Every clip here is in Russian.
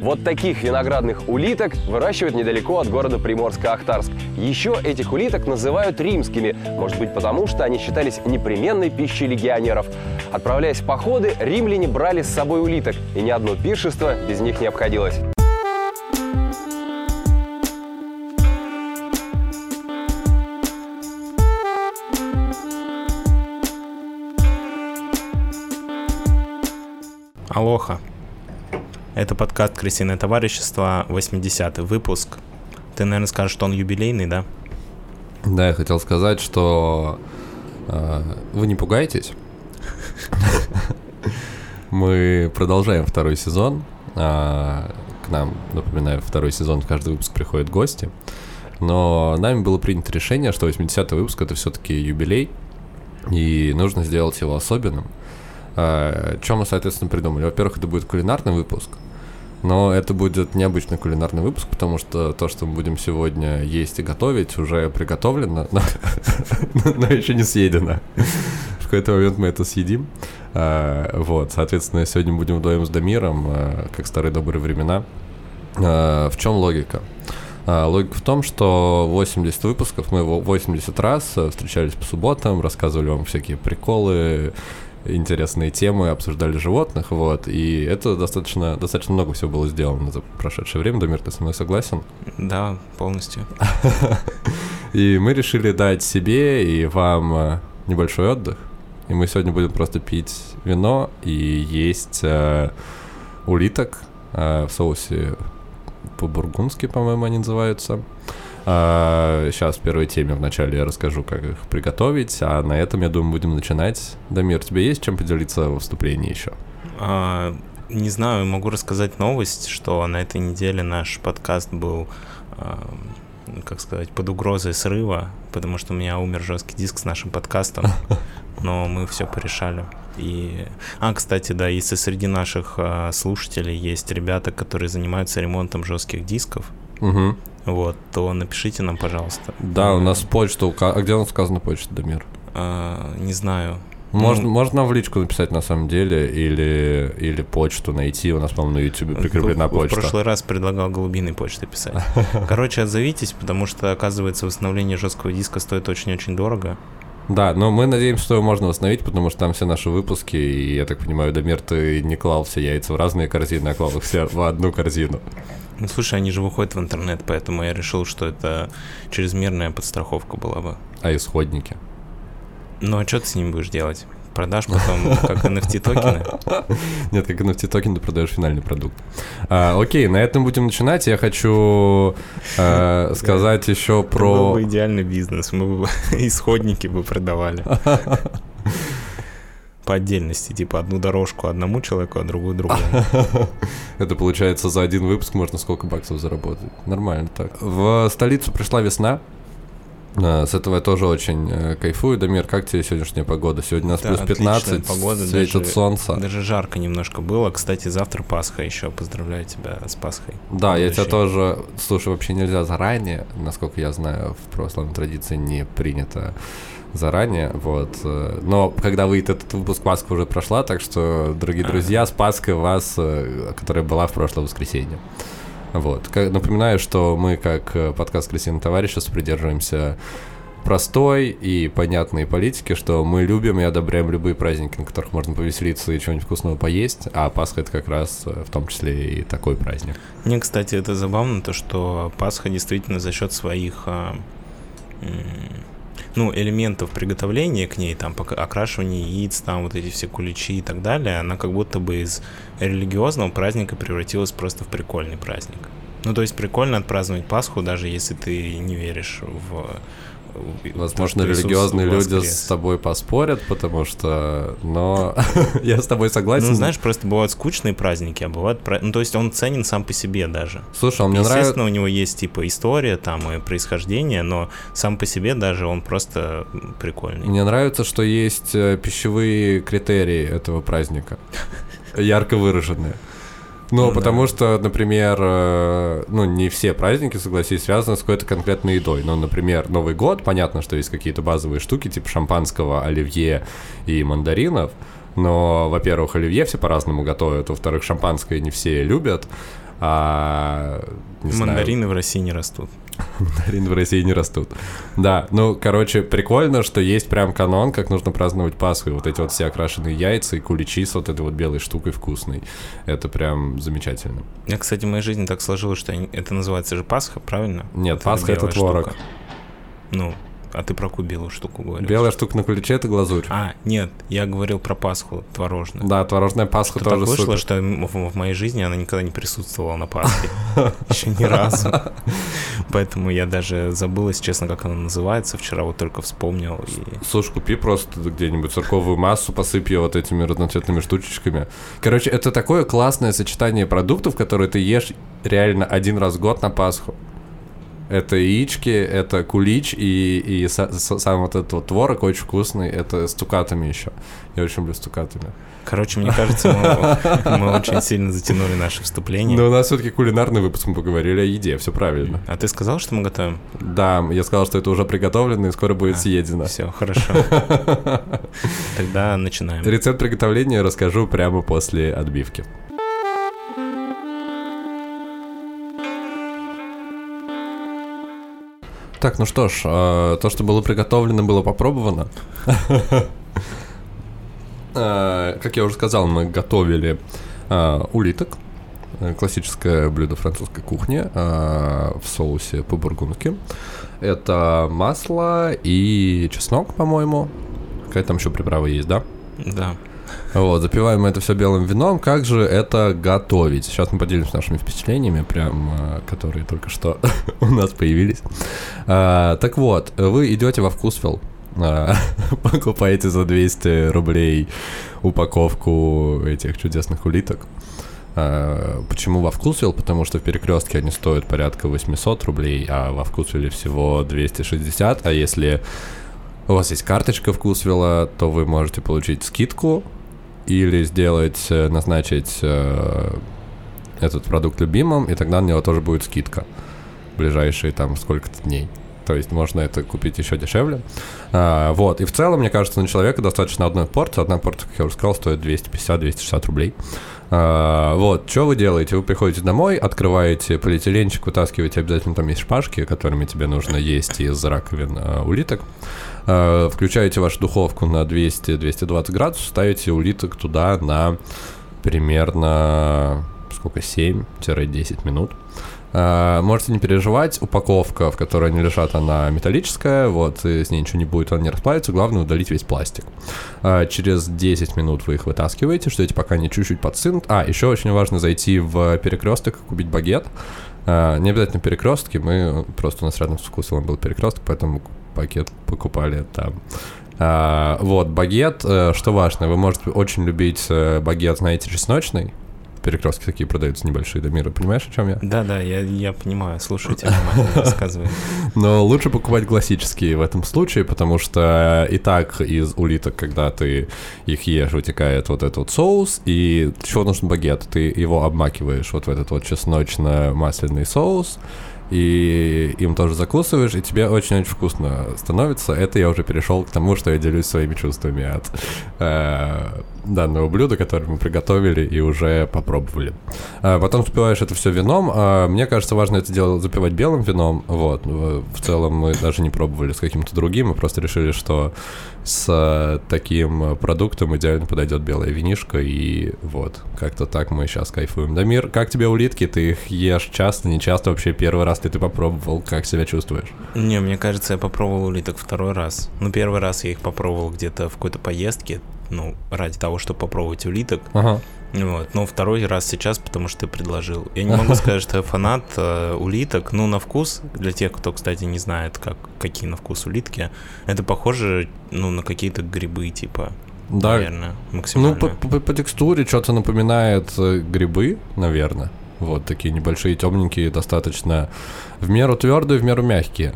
Вот таких виноградных улиток выращивают недалеко от города Приморско-Ахтарск. Еще этих улиток называют римскими, может быть потому, что они считались непременной пищей легионеров. Отправляясь в походы, римляне брали с собой улиток, и ни одно пиршество без них не обходилось. Алоха. Это подкаст «Крысиное товарищество», 80-й выпуск. Ты, наверное, скажешь, что он юбилейный, да? Да, я хотел сказать, что э, вы не пугайтесь. Мы продолжаем второй сезон. А, к нам, напоминаю, второй сезон, каждый выпуск приходят гости. Но нами было принято решение, что 80-й выпуск это все-таки юбилей, и нужно сделать его особенным. А, Чем мы, соответственно, придумали? Во-первых, это будет кулинарный выпуск, но это будет необычный кулинарный выпуск, потому что то, что мы будем сегодня есть и готовить, уже приготовлено, но, еще не съедено. В какой-то момент мы это съедим. А, Вот, соответственно, сегодня будем вдвоем с Дамиром, а, как старые добрые времена. В чем логика? Логика в том, что 80 выпусков, мы его 80 раз встречались по субботам, рассказывали вам всякие приколы, интересные темы, обсуждали животных, вот, и это достаточно, достаточно много всего было сделано за прошедшее время. Дамир, ты со мной согласен? Да, полностью. И мы решили дать себе и вам э, небольшой отдых. И мы сегодня будем просто пить вино и есть э, улиток э, в соусе по-бургундски, по-моему, они называются. Сейчас в первой теме вначале я расскажу, как их приготовить, а на этом, я думаю, будем начинать. Дамир, у тебя есть чем поделиться во вступлении еще? А, не знаю, могу рассказать новость, что на этой неделе наш подкаст был, а, как сказать, под угрозой срыва, потому что у меня умер жесткий диск с нашим подкастом, но мы все порешали. И... А, кстати, да, если среди наших а, слушателей есть ребята, которые занимаются ремонтом жестких дисков, Угу. Вот, то напишите нам, пожалуйста. Да, у нас почта, ука- а где у нас сказано почта, Дамир? А, не знаю. Можно, Ну, можно в личку написать на самом деле, или, или почту найти, у нас, по-моему, на YouTube прикреплена в, почта. В прошлый раз предлагал голубиной почтой писать. Короче, отзовитесь, потому что, оказывается, восстановление жесткого диска стоит очень-очень дорого. Да, но мы надеемся, что его можно восстановить, потому что там все наши выпуски, и я так понимаю, Дамир, ты не клал все яйца в разные корзины, а клал их все в одну корзину. Ну, слушай, они же выходят в интернет, поэтому я решил, что это чрезмерная подстраховка была бы. А исходники? Ну, а что ты с ним будешь делать? Продашь потом как NFT токены? Нет, как NFT токен ты продаешь финальный продукт. А, окей, на этом будем начинать. Я хочу э, сказать еще Был про... бы идеальный бизнес, мы бы исходники бы продавали. По отдельности, типа одну дорожку одному человеку, а другую другому. Это получается за один выпуск можно сколько баксов заработать. Нормально так. В столицу пришла весна. А, С этого я тоже очень э, кайфую. Дамир, как тебе сегодняшняя погода? Сегодня у нас Да, плюс 15, отличная погода, светит даже- солнце. Даже жарко немножко было. Кстати, завтра Пасха еще. Поздравляю тебя с Пасхой. Да, я тебя Будущей. тоже... Слушай, вообще нельзя заранее, насколько я знаю, в православной традиции не принято заранее, вот. Но когда выйдет этот выпуск, Пасха уже прошла, так что, дорогие друзья, с Пасхой вас, э, которая была в прошлое воскресенье. Вот. Напоминаю, что мы, как э, подкаст «Крысиное товарищество», придерживаемся простой и понятной политики, что мы любим и одобряем любые праздники, на которых можно повеселиться и чего-нибудь вкусного поесть, а Пасха — это как раз э, в том числе и такой праздник. Мне, кстати, это забавно, то, что Пасха действительно за счет своих ну, элементов приготовления к ней, там, окрашивание яиц, там, вот эти все куличи и так далее, она как будто бы из религиозного праздника превратилась просто в прикольный праздник. Ну, то есть прикольно отпраздновать Пасху, даже если ты не веришь в... Возможно, религиозные люди воскрес. с тобой поспорят, потому что... Но я с тобой согласен. Ну, знаешь, просто бывают скучные праздники, а бывают... Ну, то есть он ценен сам по себе даже. Слушай, он мне нравится... Естественно, у него есть типа история там и происхождение, но сам по себе даже он просто прикольный. Мне нравится, что есть э, пищевые критерии этого праздника. Ярко выраженные. Ну, Ну, потому да. что, например, э, ну, не все праздники, согласись, связаны с какой-то конкретной едой. Ну, например, Новый год, понятно, что есть какие-то базовые штуки, типа шампанского, оливье и мандаринов. Но, во-первых, оливье все по-разному готовят, во-вторых, шампанское не все любят. А, не знаю, Мандарины в России не растут. Мандарины в России не растут. Да, ну, короче, прикольно, что есть прям канон, как нужно праздновать Пасху. И вот эти вот все окрашенные яйца и куличи с вот этой вот белой штукой вкусной. Это прям замечательно. Я, кстати, в моей жизни так сложилось, что это называется же Пасха, правильно? Нет, Вот Пасха — это творог. штука. Ну, а ты про какую белую штуку говоришь? Белая штука на куличе — это глазурь. А, нет, я говорил про Пасху творожную. Да, творожная Пасха Что так тоже вышло, супер. что в, в моей жизни она никогда не присутствовала на Пасхе. Еще ни разу. Поэтому я даже забыл, если честно, как она называется. Вчера вот только вспомнил. И... Слушай, купи просто где-нибудь церковную массу, посыпь ее вот этими разноцветными штучечками. Короче, это такое классное сочетание продуктов, которые ты ешь реально один раз в год на Пасху. Это яички, это кулич и, и са- са- сам вот этот вот творог очень вкусный. Это с цукатами еще. Я очень люблю с цукатами. Короче, мне кажется, мы, мы очень сильно затянули наше вступление. Но у нас все-таки кулинарный выпуск, мы поговорили о еде, все правильно. А ты сказал, что мы готовим? Да, я сказал, что это уже приготовлено и скоро будет А, съедено. Все, хорошо. Тогда начинаем. Рецепт приготовления расскажу прямо после отбивки. Так, ну что ж, э, то, что было приготовлено, было попробовано. Э, Как я уже сказал, мы готовили э, улиток. Классическое блюдо французской кухни в соусе по-бургундски. Это масло и чеснок, по-моему. Какая там еще приправа есть, да? Да. Вот, запиваем это все белым вином. Как же это готовить? Сейчас мы поделимся нашими впечатлениями, прям, э, которые только что у нас появились. А, так вот, вы идете во вкусвилл, а, покупаете за 200 рублей упаковку этих чудесных улиток. А, Почему во вкусвилл? Потому что в перекрестке они стоят порядка 800 рублей, а во вкусвилле всего 260. А если у вас есть карточка вкусвилла, то вы можете получить скидку или сделать, э, назначить э, этот продукт любимым, и тогда на него тоже будет скидка в ближайшие там сколько-то дней. То есть можно это купить еще дешевле. А, вот. И в целом, мне кажется, на человека достаточно одной порции. Одна порция, как я уже сказал, стоит 250-260 рублей. А, вот. Что вы делаете? Вы приходите домой, открываете полиэтиленчик, вытаскиваете обязательно там есть шпажки, которыми тебе нужно есть из раковин а, улиток. А, Включаете вашу духовку на 200-220 градусов, ставите улиток туда на примерно сколько, 7-10 минут. А, Можете не переживать, упаковка, в которой они лежат, она металлическая, вот, и с ней ничего не будет, она не расплавится, главное удалить весь пластик. А, Через 10 минут вы их вытаскиваете, ждете, пока они чуть-чуть подсынут. А, еще очень важно зайти в перекресток, купить багет. А, Не обязательно перекрестки, мы просто у нас рядом с вкусом был перекресток, поэтому пакет покупали там. Вот, багет, э, что важно, вы можете очень любить э, багет, знаете, чесночный. Перекрестки такие продаются небольшие, Дамира, понимаешь, о чем я? Да, да, я, я понимаю, внимательно, рассказывай. Но лучше покупать классические в этом случае, потому что и так из улиток, когда ты их ешь, вытекает вот этот вот соус, и чего нужен багет? Ты его обмакиваешь вот в этот вот чесночно-масляный соус, и им тоже закусываешь, и тебе очень-очень вкусно становится. Это я уже перешел к тому, что я делюсь своими чувствами от э, данного блюда, которое мы приготовили и уже попробовали. А потом запиваешь это все вином. А мне кажется, важно это дело запивать белым вином. Вот. В целом мы даже не пробовали с каким-то другим, мы просто решили, что с э, таким продуктом идеально подойдет белая винишка, и вот, как-то так мы сейчас кайфуем. Дамир, как тебе улитки? Ты их ешь часто, не часто? Вообще первый раз ли ты попробовал? Как себя чувствуешь? Не, мне кажется, я попробовал улиток второй раз. Ну, первый раз я их попробовал где-то в какой-то поездке, ну, ради того, чтобы попробовать улиток. Ага. Вот. Но второй раз сейчас, потому что ты предложил. Я не могу сказать, что я фанат э, улиток. Ну, на вкус, для тех, кто, кстати, не знает, как, какие на вкус улитки, это похоже, ну, на какие-то грибы, типа, Да, наверное, Ну, максимально. по, по- по текстуре что-то напоминает э, грибы, наверное. Вот такие небольшие, темненькие, достаточно в меру твердые, в меру мягкие.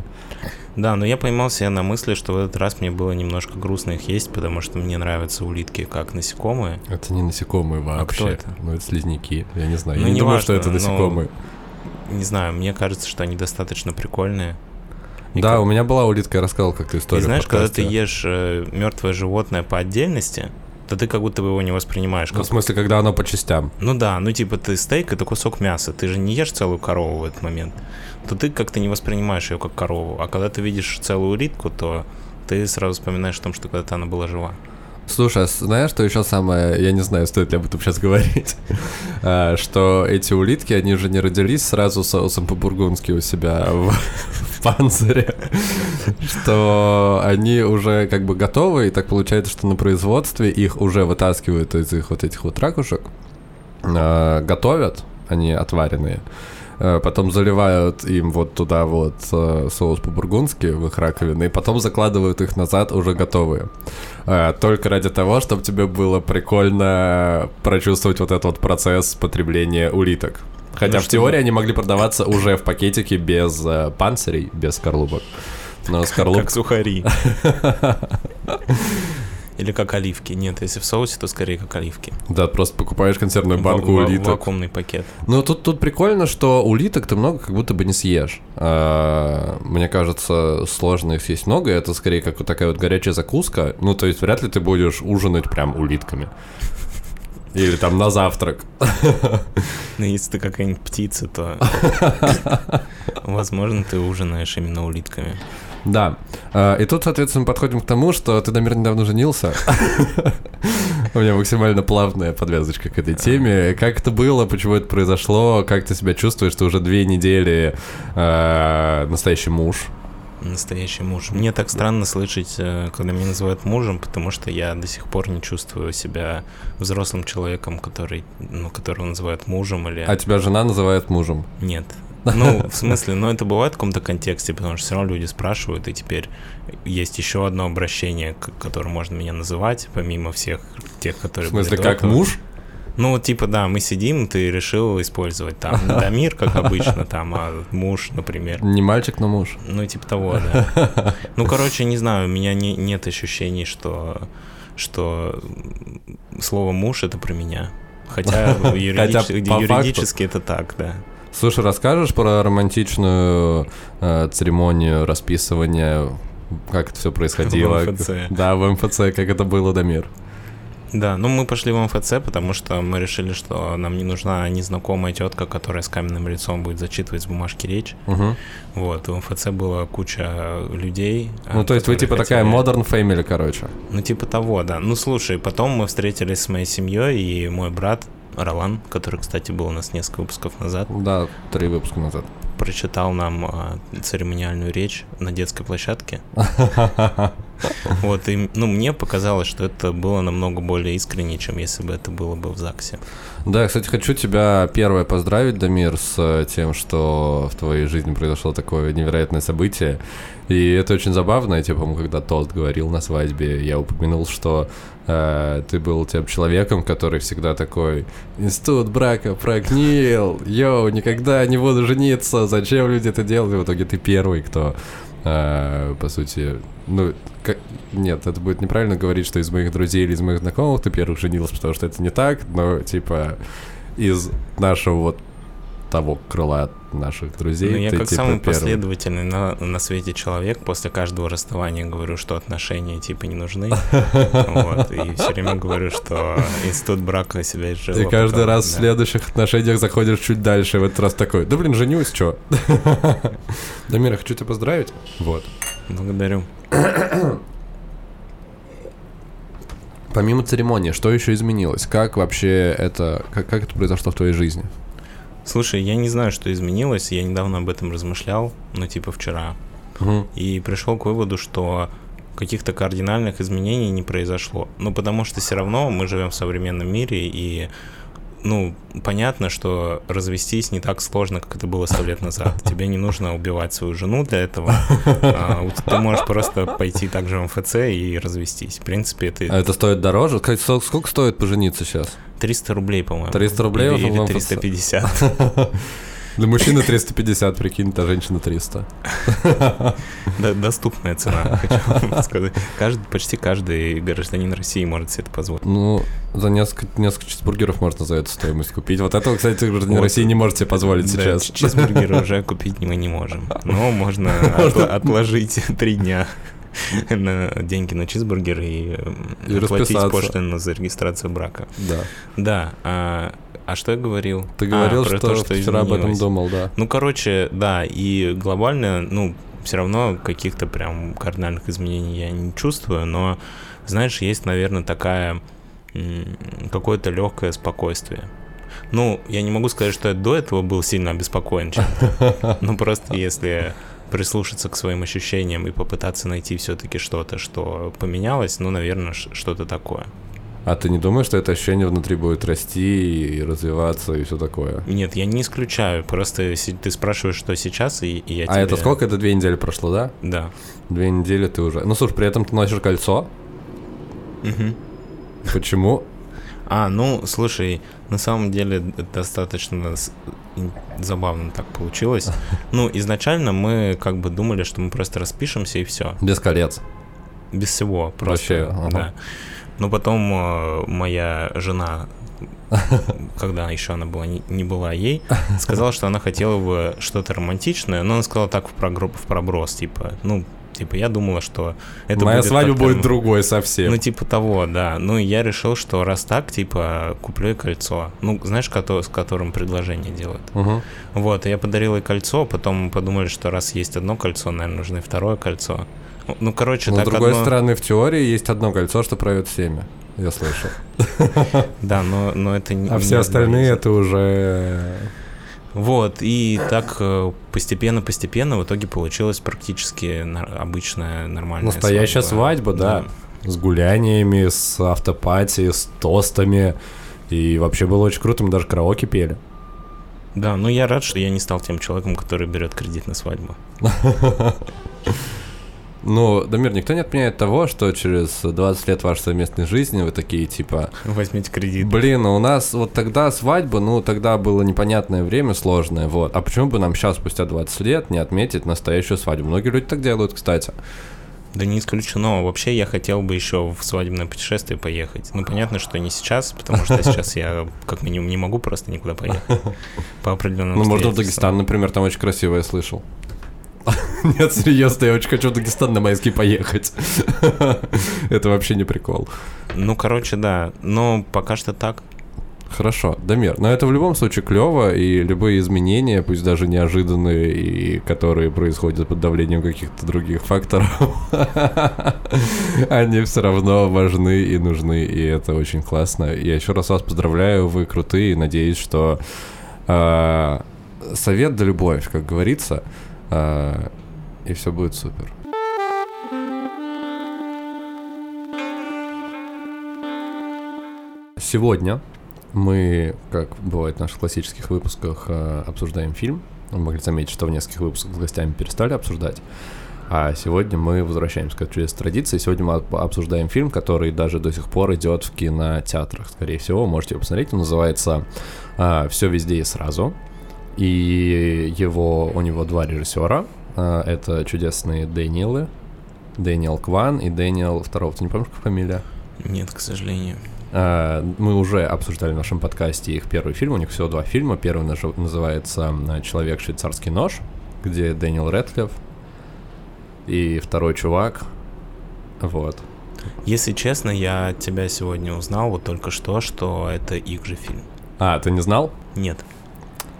Да, но я поймался я на мысли, что в этот раз мне было немножко грустно их есть, потому что мне нравятся улитки как насекомые. Это не насекомые вообще. кто это? Ну, это слизняки. Я не знаю. Ну, я не не думаю, важно, что это но- насекомые. Не знаю, мне кажется, что они достаточно прикольные. И Да, как- у меня была улитка, я рассказал как-то И историю. в знаешь, когда ты ешь мертвое животное по отдельности, то ты как будто бы его не воспринимаешь. Ну, Как... в смысле, когда оно по частям. Ну да, ну типа ты стейк это кусок мяса, ты же не ешь целую корову в этот момент, то ты как-то не воспринимаешь ее как корову. А когда ты видишь целую улитку, то ты сразу вспоминаешь о том, что когда-то она была жива. Слушай, а знаешь, что еще самое, я не знаю, стоит ли об этом сейчас говорить, А, что эти улитки, они же не родились сразу соусом по-бургундски у себя в, панцире, что они уже как бы готовы, и так получается, что на производстве их уже вытаскивают из их вот этих вот ракушек, а, готовят, они отваренные, потом заливают им вот туда вот э, соус по-бургундски в их раковины, и потом закладывают их назад уже готовые. А, Только ради того, чтобы тебе было прикольно прочувствовать вот этот вот процесс потребления улиток. Хотя Ну, в теории они могли продаваться уже в пакетике без э, панцирей, без скорлупок. Но скорлуп... Как сухари. Или как оливки. Нет, если в соусе, то скорее как оливки. Да, просто покупаешь консервную банку ва- улиток. Вакуумный пакет. Ну, тут, тут прикольно, что улиток ты много как будто бы не съешь. А, мне кажется, сложно их съесть много, это скорее как вот такая вот горячая закуска. Ну, то есть вряд ли ты будешь ужинать прям улитками. Или там на завтрак. Ну, если ты какая-нибудь птица, то возможно ты ужинаешь именно улитками. Да. А, И тут, соответственно, мы подходим к тому, что ты, Дамир, недавно женился. У меня максимально плавная подвязочка к этой теме. Как это было, почему это произошло, как ты себя чувствуешь, ты уже две недели э, настоящий муж. Настоящий муж. Мне так странно слышать, э, когда меня называют мужем, потому что я до сих пор не чувствую себя взрослым человеком, который, ну, которого называют мужем или... А тебя жена называет мужем. Нет. Ну, в смысле, ну это бывает в каком-то контексте, потому что все равно люди спрашивают, и теперь есть еще одно обращение, к которым можно меня называть, помимо всех тех, В которые смысле, были до как этого. муж? Ну, вот типа, да, мы сидим, ты решил использовать там Дамир, как обычно, там, а муж, например. Не мальчик, но муж. Ну, типа того, да. Ну, короче, не знаю, у меня не, нет ощущений, что, что слово муж это про меня. Хотя юридически, факту. юридически это так, да. Слушай, расскажешь про романтичную э, церемонию расписывания, как это все происходило? В МФЦ. Да, в МФЦ, как это было, Дамир? Да, ну мы пошли в МФЦ, потому что мы решили, что нам не нужна незнакомая тетка, которая с каменным лицом будет зачитывать с бумажки речь. Мгм. Вот, в МФЦ была куча людей. Ну, а, то есть вы типа такая хотели- modern family, короче. Ну, типа того, да. Ну, слушай, потом мы встретились с моей семьей, и мой брат Ролан, который, кстати, был у нас несколько выпусков назад, Да, три выпуска назад. прочитал нам а, церемониальную речь на детской площадке. Вот, и, ну, мне показалось, что это было намного более искренне, чем если бы это было бы в ЗАГСе. Да, я, кстати, хочу тебя первое поздравить, Дамир, с э, тем, что в твоей жизни произошло такое невероятное событие. И это очень забавно. Я, тебе, по-моему, когда тост говорил на свадьбе, я упомянул, что э, ты был тем человеком, который всегда такой «Институт брака прогнил! Йоу, никогда не буду жениться! Зачем люди это делают?» И в итоге ты первый, кто э, по сути, ну, как- нет, это будет неправильно говорить, что из моих друзей или из моих знакомых ты первых женился, потому что это не так, но, типа, из нашего вот того крыла наших друзей Ну, я ты, как типа, самый первый. последовательный на, на свете человек после каждого расставания говорю, что отношения типа не нужны. Вот, и все время говорю, что институт брака себя изжил. И а каждый раз в следующих отношениях заходишь чуть дальше, в этот раз такой, да блин, женюсь, чё? Дамир, я хочу тебя поздравить. Вот. Благодарю. Помимо церемонии, что еще изменилось? Как вообще это, как, как это произошло в твоей жизни? Слушай, я не знаю, что изменилось. Я недавно об этом размышлял, ну, типа вчера. Мгм. И пришел к выводу, что каких-то кардинальных изменений не произошло. Ну, потому что все равно мы живем в современном мире, и ну, понятно, что развестись не так сложно, как это было сто лет назад. Тебе не нужно убивать свою жену для этого. А, ты можешь просто пойти также в МФЦ и развестись. В принципе, А это это стоит дороже? Сколько стоит пожениться сейчас? 300 рублей, по-моему. 300 рублей Или, или МФЦ? 350. Для мужчины 350, прикинь, для женщины 300. Д- Доступная цена, хочу вам сказать. Каждый, почти каждый гражданин России может себе это позволить. Ну, за несколько, несколько чизбургеров можно за эту стоимость купить. Вот этого, кстати, гражданин Вот. России не может себе позволить Да, сейчас. чизбургеры уже купить мы не можем. Но можно отла- отложить три дня. на деньги на чизбургер и, И расписаться. пошлину за регистрацию брака. Да. Да. А, а что я говорил? Ты А, говорил, про что, то, что вчера об этом думал, да. Ну, короче, да, и глобально, ну, все равно каких-то прям кардинальных изменений я не чувствую, но, знаешь, есть, наверное, такая какое-то легкое спокойствие. Ну, я не могу сказать, что я до этого был сильно обеспокоен чем-то. Ну, просто если прислушаться к своим ощущениям и попытаться найти все-таки что-то, что поменялось, ну, наверное, что-то такое. А ты не думаешь, что это ощущение внутри будет расти и развиваться и все такое? Нет, я не исключаю. Просто ты спрашиваешь, что сейчас, и, и я А тебе- это сколько? Это две недели прошло, да? Да. Две недели ты уже... Ну, слушай, при этом ты носишь кольцо. Мгм. Почему? А, ну, слушай, на самом деле достаточно забавно так получилось. Ну, изначально мы как бы думали, что мы просто распишемся и все. Без колец. Без всего. Просто, Вообще, ага. да. Но потом э, моя жена, когда еще она была не, не была ей, сказала, что она хотела бы что-то романтичное, но она сказала так в, прогро- в проброс, типа, ну, типа, я думала, что это Моя будет свадьба будет ром- другой совсем. Ну, типа того, да. Ну, и я решил, что раз так, типа, куплю ей кольцо. Ну, знаешь, с которым предложение делают. Мгм. Вот, и я подарил ей кольцо, потом подумали, что раз есть одно кольцо, наверное, нужно и второе кольцо. Ну, Ну, короче, Но с так другой одно- стороны, в теории есть одно кольцо, что правит всеми. Я слышал. Да, но, но это не... А все остальные это уже... Вот, и так э, постепенно-постепенно в итоге получилась практически обычная нормальная Настоящая свадьба, да. С гуляниями, с автопати, с тостами. И вообще было очень круто, мы даже караоке пели. Да, ну я рад, что я не стал тем человеком, который берет кредит на свадьбу. Ну, Дамир, никто не отменяет того, что через 20 лет вашей совместной жизни вы такие, типа, Возьмите кредит. блин, ну у нас вот тогда свадьба, ну тогда было непонятное время сложное, вот. А почему бы нам сейчас, спустя 20 лет, не отметить настоящую свадьбу? Многие люди так делают, кстати. Да не исключено. Вообще я хотел бы еще в свадебное путешествие поехать. Ну, понятно, что не сейчас, потому что сейчас я как минимум не могу просто никуда поехать. По определенным Ну, можно в. Дагестан, например, там очень красиво, я слышал. Нет, серьезно, я очень хочу в Дагестан на майский поехать. Это вообще не прикол. Ну, короче, да. Но пока что так. Хорошо, Дамир, но это в любом случае клево, и любые изменения, пусть даже неожиданные, и которые происходят под давлением каких-то других факторов, они все равно важны и нужны, и это очень классно. Я еще раз вас поздравляю, вы крутые, надеюсь, что э, совет да любовь, как говорится, и все будет супер. Сегодня мы, как бывает в наших классических выпусках, э, обсуждаем фильм. Вы могли заметить, что в нескольких выпусках с гостями перестали обсуждать. А сегодня мы возвращаемся к этой традиции. Сегодня мы об- обсуждаем фильм, который даже до сих пор идет в кинотеатрах. Скорее всего, можете его посмотреть. Он называется «Все везде и сразу». И его, у него два режиссера. А, Это чудесные Дэниелы. Дэниел Кван и Дэниел второго. Ты не помнишь, как фамилия? Нет, к сожалению. А, Мы уже обсуждали в нашем подкасте их первый фильм. У них всего два фильма. Первый называется а, «Человек швейцарский нож», где Дэниел Рэдклифф и второй чувак. Вот. Если честно, я от тебя сегодня узнал вот только что, что это их же фильм. А, ты не знал? Нет.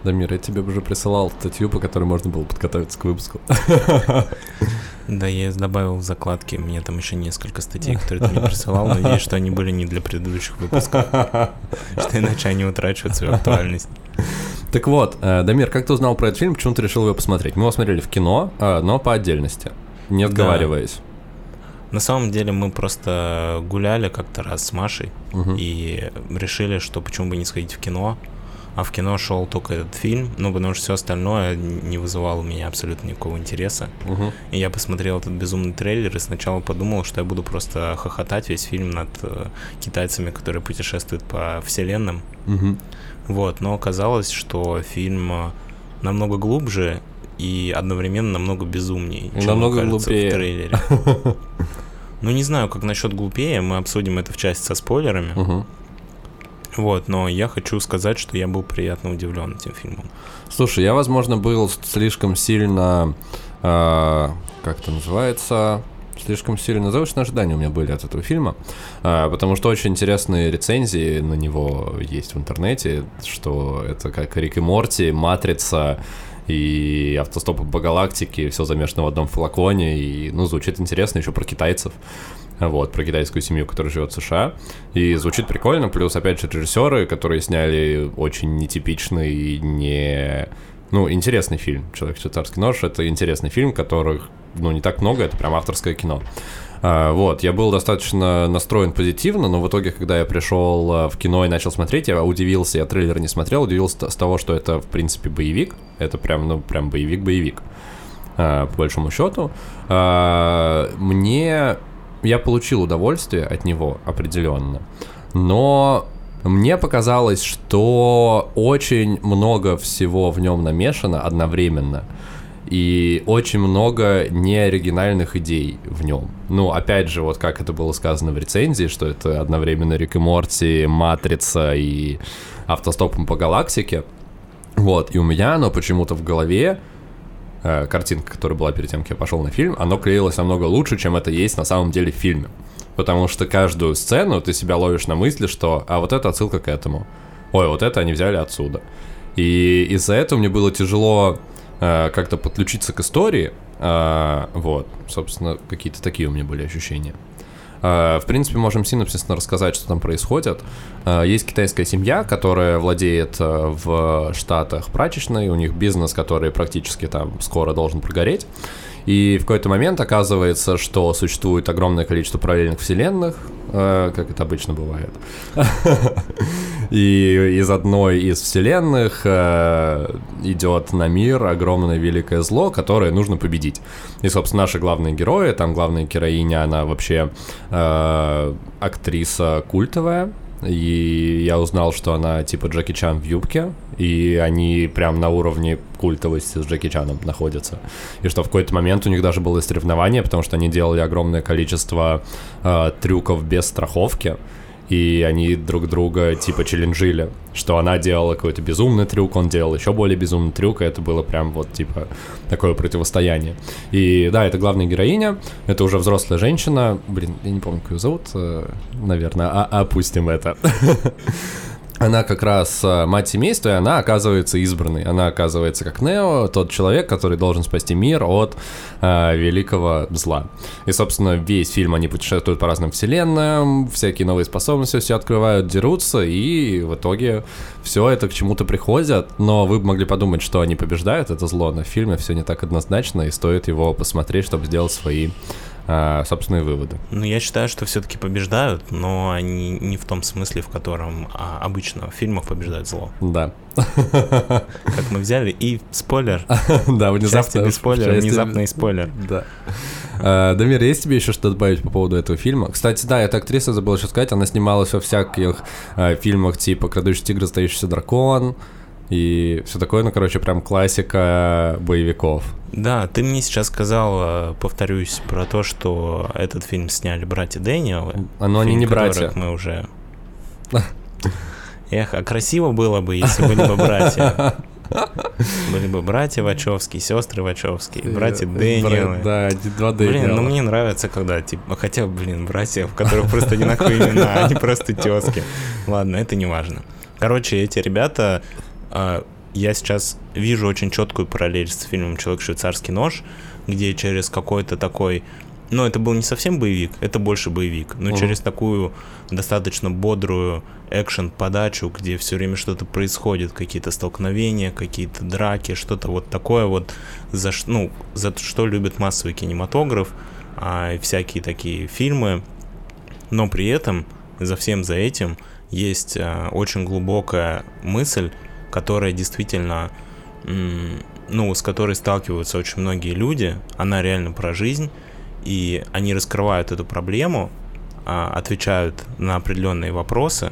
Дамир, я тебе уже присылал статью, по которой можно было подготовиться к выпуску. Да, я добавил в закладки, мне там еще несколько статей, которые ты мне присылал. Надеюсь, что они были не для предыдущих выпусков, что иначе они утрачивают свою актуальность. Так вот, э, Дамир, как ты узнал про этот фильм, почему ты решил его посмотреть? Мы его смотрели в кино, э, но по отдельности, не отговариваясь. На самом деле мы просто гуляли как-то раз с Машей Мгм. и решили, что почему бы не сходить в кино. А в кино шел только этот фильм, ну, потому что все остальное не вызывало у меня абсолютно никакого интереса. Мгм. И я посмотрел этот безумный трейлер и сначала подумал, что я буду просто хохотать весь фильм над э, китайцами, которые путешествуют по вселенным. Мгм. Вот, но оказалось, что фильм э, намного глубже и одновременно намного безумнее, чем намного кажется глупее. в трейлере. Ну, не знаю, как насчет глупее, мы обсудим это в части со спойлерами. Мгм. Вот, но я хочу сказать, что я был приятно удивлен этим фильмом. Слушай, я, возможно, был слишком сильно, э, как это называется, Слишком сильно завышенные ожидания у меня были от этого фильма, а, потому что очень интересные рецензии на него есть в интернете, что это как Рик и Морти, Матрица и автостопы по галактике, все замешано в одном флаконе, и, ну, звучит интересно еще про китайцев, вот, про китайскую семью, которая живет в США, и звучит прикольно, плюс, опять же, режиссеры, которые сняли очень нетипичный, не ну, интересный фильм «Человек швейцарский нож». Это интересный фильм, которых, ну, не так много, это прям авторское кино. А, вот, я был достаточно настроен позитивно, но в итоге, когда я пришел а, в кино и начал смотреть, я удивился, я трейлер не смотрел, удивился с того, что это, в принципе, боевик. Это прям, ну, прям боевик-боевик, а, по большому счету. Мне... Я получил удовольствие от него определенно, но мне показалось, что очень много всего в нем намешано одновременно. И очень много неоригинальных идей в нем. Ну, опять же, вот как это было сказано в рецензии, что это одновременно Рик и Морти, Матрица и автостопом по галактике. Вот, и у меня оно почему-то в голове, э, картинка, которая была перед тем, как я пошел на фильм, оно клеилось намного лучше, чем это есть на самом деле в фильме потому что каждую сцену ты себя ловишь на мысли, что «а вот это отсылка к этому», «ой, вот это они взяли отсюда». И из-за этого мне было тяжело э, как-то подключиться к истории, э, вот, собственно, какие-то такие у меня были ощущения. Э, в принципе, можем синопсисно рассказать, что там происходит. Э, есть китайская семья, которая владеет э, в Штатах прачечной, у них бизнес, который практически там скоро должен прогореть. И в какой-то момент оказывается, что существует огромное количество параллельных вселенных, э, как это обычно бывает. И из одной из вселенных э, идет на мир огромное великое зло, которое нужно победить. И, собственно, наши главные герои, там главная героиня, она вообще э, актриса культовая, и я узнал, что она типа Джеки Чан в юбке, и они прям на уровне культовости с Джеки Чаном находятся. И что в какой-то момент у них даже было соревнование, потому что они делали огромное количество э, трюков без страховки, и они друг друга типа челленджили, что она делала какой-то безумный трюк, он делал еще более безумный трюк, и это было прям вот типа такое противостояние. И да, это главная героиня, это уже взрослая женщина, блин, я не помню, как ее зовут, э, наверное, а опустим это. она как раз э, мать семейства, и она оказывается избранной. Она оказывается как Нео, тот человек, который должен спасти мир от э, великого зла. И, собственно, весь фильм они путешествуют по разным вселенным, всякие новые способности все открывают, дерутся, и в итоге все это к чему-то приходят. Но вы бы могли подумать, что они побеждают это зло, но в фильме все не так однозначно, и стоит его посмотреть, чтобы сделать свои а, собственные выводы. Ну, я считаю, что все-таки побеждают, но они не в том смысле, в котором а, обычно в фильмах побеждает зло. Да. Как мы взяли, и спойлер. Да, внезапно. без спойлера, внезапный спойлер. Да. А, Дамир, есть тебе еще что добавить по поводу этого фильма? Кстати, да, эта актриса, забыл еще сказать, она снималась во всяких а, фильмах типа «Крадущий тигр, стоящийся дракон», и все такое, ну, короче, прям классика боевиков. Да, ты мне сейчас сказал, э, повторюсь, про то, что этот фильм сняли братья Дэниелы. А но они не братья. мы уже... Эх, а красиво было бы, если были бы братья. Были бы братья Вачовские, сестры Вачовские, братья Дэниелы. Да, два Дэниела. Блин, ну мне нравится, когда, типа, хотя, блин, братья, у которых просто одинаковые имена, они просто тески. Ладно, это не важно. Короче, эти ребята а, я сейчас вижу очень четкую параллель с фильмом «Человек швейцарский нож», где через какой-то такой ну, это был не совсем боевик, это больше боевик, но uh-huh. через такую достаточно бодрую экшен-подачу, где все время что-то происходит, какие-то столкновения, какие-то драки, что-то вот такое вот, за, ну, за что любит массовый кинематограф, а, и всякие такие фильмы, но при этом за всем за этим есть а, очень глубокая мысль, которая действительно, ну, с которой сталкиваются очень многие люди, она реально про жизнь, и они раскрывают эту проблему, а, отвечают на определенные вопросы,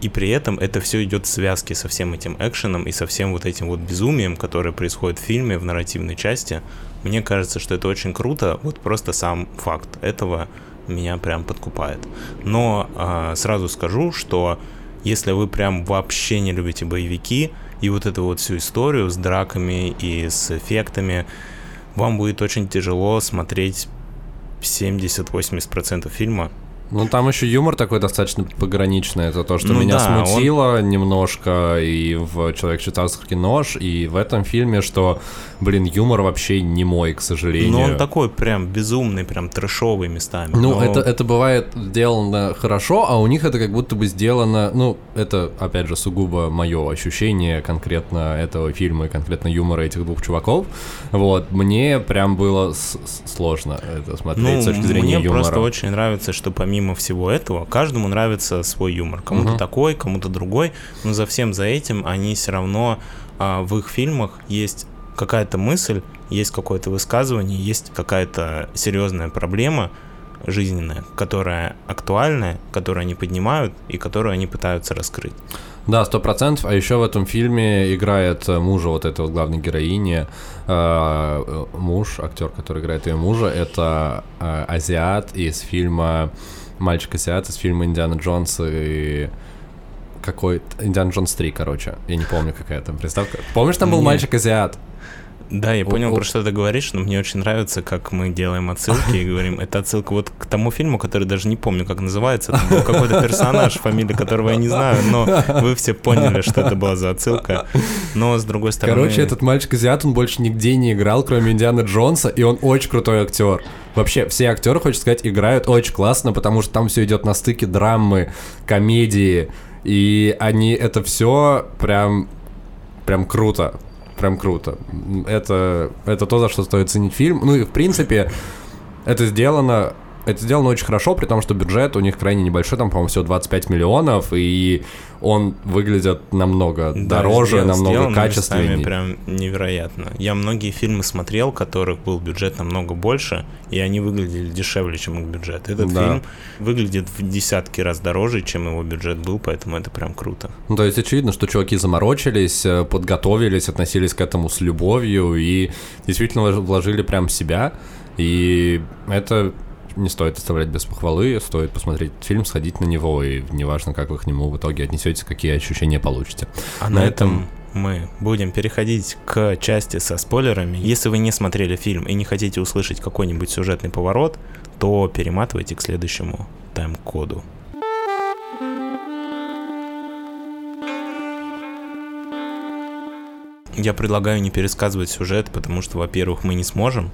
и при этом это все идет в связке со всем этим экшеном и со всем вот этим вот безумием, которое происходит в фильме, в нарративной части. Мне кажется, что это очень круто, вот просто сам факт этого меня прям подкупает. Но э, сразу скажу, что если вы прям вообще не любите боевики и вот эту вот всю историю с драками и с эффектами, вам будет очень тяжело смотреть 70-80% фильма ну, там еще юмор такой достаточно пограничный. Это то, что Ну меня да, смутило немножко и в «Человек швейцарский нож», и в этом фильме, что, блин, юмор вообще не мой, к сожалению. Ну, он такой прям безумный, прям трэшовый местами. Ну, но- это, это бывает сделано хорошо, а у них это как будто бы сделано, ну, это, опять же, сугубо мое ощущение конкретно этого фильма и конкретно юмора этих двух чуваков. Вот, мне прям было сложно это смотреть Ну, с точки зрения мне юмора. просто очень нравится, что помимо всего этого, каждому нравится свой юмор. Кому-то Мгм. такой, кому-то другой, но за всем за этим они все равно а, в их фильмах есть какая-то мысль, есть какое-то высказывание, есть какая-то серьезная проблема жизненная, которая актуальная, которую они поднимают и которую они пытаются раскрыть. Да, сто процентов. А еще в этом фильме играет э, мужа вот этой вот главной героини. Э, э, Муж, актер, который играет ее мужа, это азиат из фильма мальчик азиат из фильма Индиана Джонс и какой Индиана Джонс 3, короче. Я не помню, какая там приставка. Помнишь, там был Не. Да, я понял, про что ты говоришь, но мне очень нравится, как мы делаем отсылки и говорим, это отсылка вот к тому фильму, который даже не помню, как называется. Это был какой-то персонаж, фамилия которого я не знаю, но вы все поняли, что это была за отсылка. Но с другой стороны... Короче, этот мальчик азиат, он больше нигде не играл, кроме Индианы Джонса, и он очень крутой актер. Вообще, все актеры, хочется сказать, играют очень классно, потому что там все идет на стыке драмы, комедии, и они это все прям, прям круто. Прям круто. Это, это то, за что стоит ценить фильм. Ну и, в принципе, это сделано это сделано очень хорошо, при том, что бюджет у них крайне небольшой, там, по-моему, всего 25 миллионов, и он выглядит намного Да, дороже, сдел- намного местами качественнее. прям невероятно. Я многие фильмы смотрел, которых был бюджет намного больше, и они выглядели дешевле, чем их бюджет. Этот Да. фильм выглядит в десятки раз дороже, чем его бюджет был, поэтому это прям круто. Ну, то есть очевидно, что чуваки заморочились, э, подготовились, относились к этому с любовью и действительно вложи- вложили прям себя. И это не стоит оставлять без похвалы, стоит посмотреть фильм, сходить на него, и неважно, как вы к нему в итоге отнесетесь, какие ощущения получите. А На на этом мы будем переходить к части со спойлерами. Если вы не смотрели фильм и не хотите услышать какой-нибудь сюжетный поворот, то перематывайте к следующему тайм-коду. Я предлагаю не пересказывать сюжет, потому что, во-первых, мы не сможем,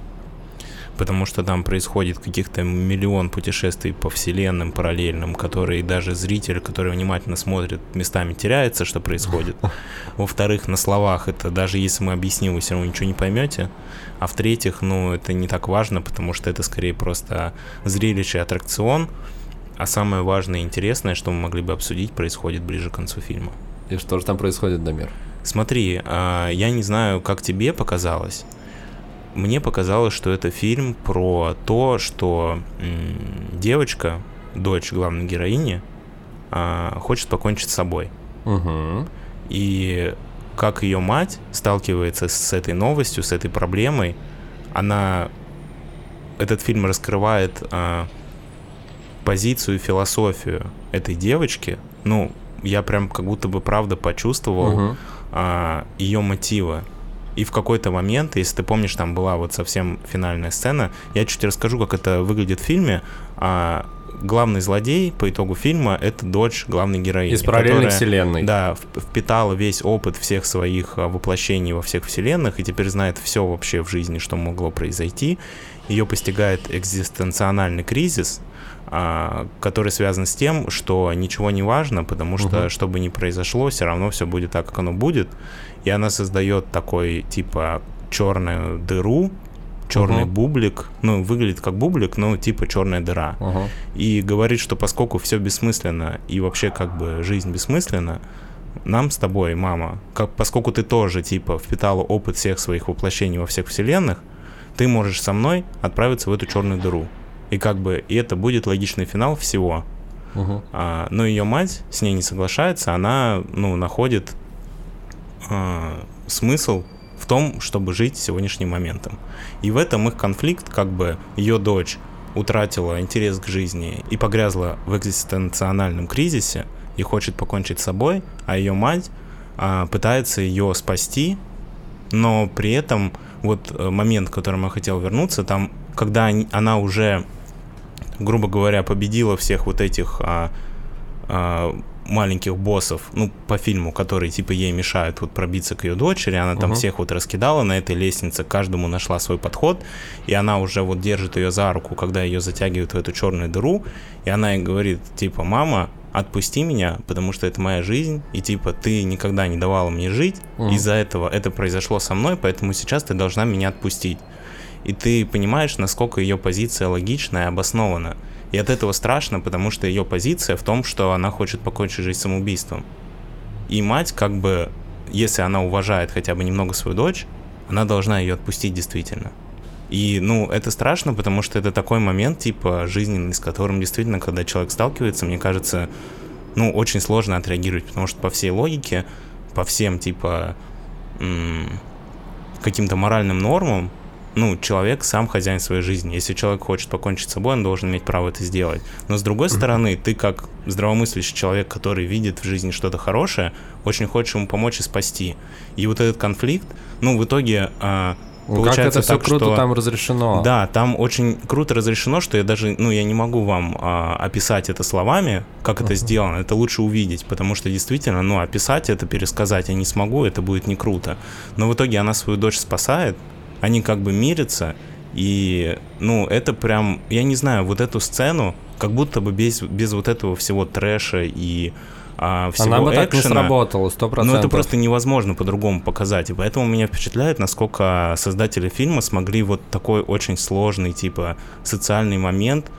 потому что там происходит каких-то миллион путешествий по вселенным параллельным, которые даже зритель, который внимательно смотрит, местами теряется, что происходит. Во-вторых, на словах это даже если мы объясним, вы все равно ничего не поймете. А в-третьих, ну, это не так важно, потому что это скорее просто зрелище, аттракцион. А самое важное и интересное, что мы могли бы обсудить, происходит ближе к концу фильма. И что же там происходит, Дамир? Смотри, а, я не знаю, как тебе показалось. Мне показалось, что это фильм про то, что девочка, дочь главной героини, а, хочет покончить с собой. Угу. И как ее мать сталкивается с этой новостью, с этой проблемой, она этот фильм раскрывает а, позицию, философию этой девочки. Ну, я прям как будто бы правда почувствовал а, ее мотивы. И в какой-то момент, если ты помнишь, там была вот совсем финальная сцена, я чуть расскажу, как это выглядит в фильме. А, главный злодей по итогу фильма это дочь главной героини. Из параллельной которая- вселенной. Да, впитала весь опыт всех своих а, воплощений во всех вселенных и теперь знает все вообще в жизни, что могло произойти. Ее постигает экзистенциональный кризис, который связан с тем, что ничего не важно, потому что Мгм. что бы ни произошло, все равно все будет так, как оно будет. И она создает такой типа черную дыру, черный Мгм. бублик, ну выглядит как бублик, но типа черная дыра Ага. и говорит, что поскольку все бессмысленно и вообще как бы жизнь бессмысленна, нам с тобой, мама, как, поскольку ты тоже типа впитала опыт всех своих воплощений во всех вселенных, ты можешь со мной отправиться в эту черную дыру. И как бы и это будет логичный финал всего. Угу. А, но ее мать с ней не соглашается, она ну, находит а, смысл в том, чтобы жить сегодняшним моментом. И в этом их конфликт, как бы ее дочь утратила интерес к жизни и погрязла в экзистенциональном кризисе и хочет покончить с собой, а ее мать а, пытается ее спасти, но при этом вот э, момент, к которому я хотел вернуться, там, когда они- она уже грубо говоря, победила всех вот этих а, а, маленьких боссов, ну, по фильму, которые, типа, ей мешают вот пробиться к ее дочери, она там Мгм. всех вот раскидала на этой лестнице, каждому нашла свой подход, и она уже вот держит ее за руку, когда ее затягивают в эту черную дыру, и она ей говорит, типа, мама, отпусти меня, потому что это моя жизнь, и типа ты никогда не давала мне жить, Мгм. из-за этого это произошло со мной, поэтому сейчас ты должна меня отпустить. И ты понимаешь, насколько ее позиция логична и обоснована. И от этого страшно, потому что ее позиция в том, что она хочет покончить жизнь самоубийством. И мать, как бы, если она уважает хотя бы немного свою дочь, она должна ее отпустить действительно. И, ну, это страшно, потому что это такой момент, типа, жизненный, с которым действительно, когда человек сталкивается, мне кажется, ну, очень сложно отреагировать, потому что по всей логике, по всем, типа, м, каким-то моральным нормам, ну, человек сам хозяин своей жизни. Если человек хочет покончить с собой, он должен иметь право это сделать. Но с другой стороны, ты как здравомыслящий человек, который видит в жизни что-то хорошее, очень хочешь ему помочь и спасти. И вот этот конфликт, ну, в итоге Ну, как получается это все так, круто что... там разрешено. Да, там очень круто разрешено, что я даже, ну, я не могу вам а, описать это словами, как это сделано. Это лучше увидеть, потому что действительно, ну, описать это, пересказать я не смогу, это будет не круто. Но в итоге она свою дочь спасает, они как бы мирятся, и, ну, это прям, я не знаю, вот эту сцену, как будто бы без, без вот этого всего трэша и а, всего Она бы так не экшена, сработала, сто ну, процентов. это просто невозможно по-другому показать. И поэтому меня впечатляет, насколько создатели фильма смогли вот такой очень сложный, типа, социальный момент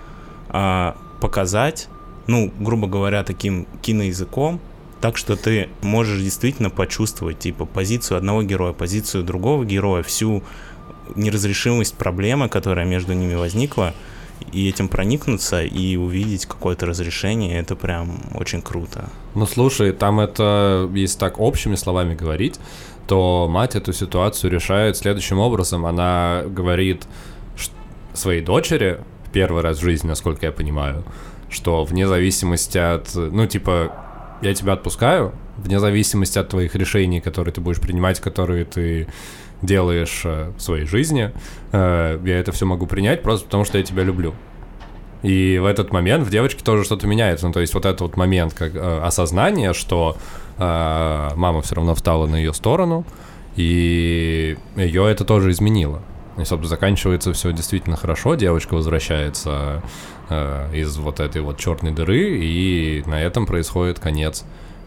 а, показать, ну, грубо говоря, таким киноязыком, так что ты можешь действительно почувствовать, типа, позицию одного героя, позицию другого героя, всю неразрешимость проблемы, которая между ними возникла, и этим проникнуться и увидеть какое-то разрешение, это прям очень круто. Ну слушай, там это, если так общими словами говорить, то мать эту ситуацию решает следующим образом. Она говорит своей дочери, первый раз в жизни, насколько я понимаю, что вне зависимости от, ну типа, я тебя отпускаю, вне зависимости от твоих решений, которые ты будешь принимать, которые ты делаешь э, в своей жизни, э, я это все могу принять просто потому, что я тебя люблю. И в этот момент в девочке тоже что-то меняется. Ну, то есть вот этот вот момент как э, осознание, что э, мама все равно встала на ее сторону, и ее это тоже изменило. И, собственно, заканчивается все действительно хорошо, девочка возвращается э, из вот этой вот черной дыры, и на этом происходит конец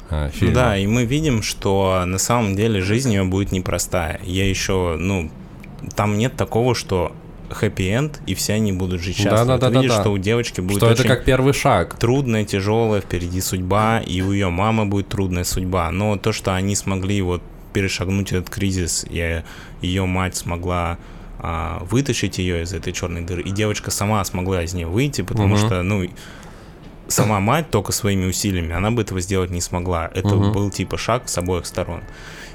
э, фильма. Да, и мы видим, что на самом деле жизнь ее будет непростая. Я еще, ну, там нет такого, что хэппи-энд, и все они будут жить счастливо. Да-да-да-да-да. Ты видишь, что у девочки будет что это как первый шаг. трудная, тяжелая впереди судьба, и у ее мамы будет трудная судьба. Но то, что они смогли вот перешагнуть этот кризис, и ее мать смогла а, вытащить ее из этой черной дыры, и девочка сама смогла из нее выйти, потому Мгм. что, ну, сама мать только своими усилиями, она бы этого сделать не смогла. Это Мгм. был типа шаг с обоих сторон.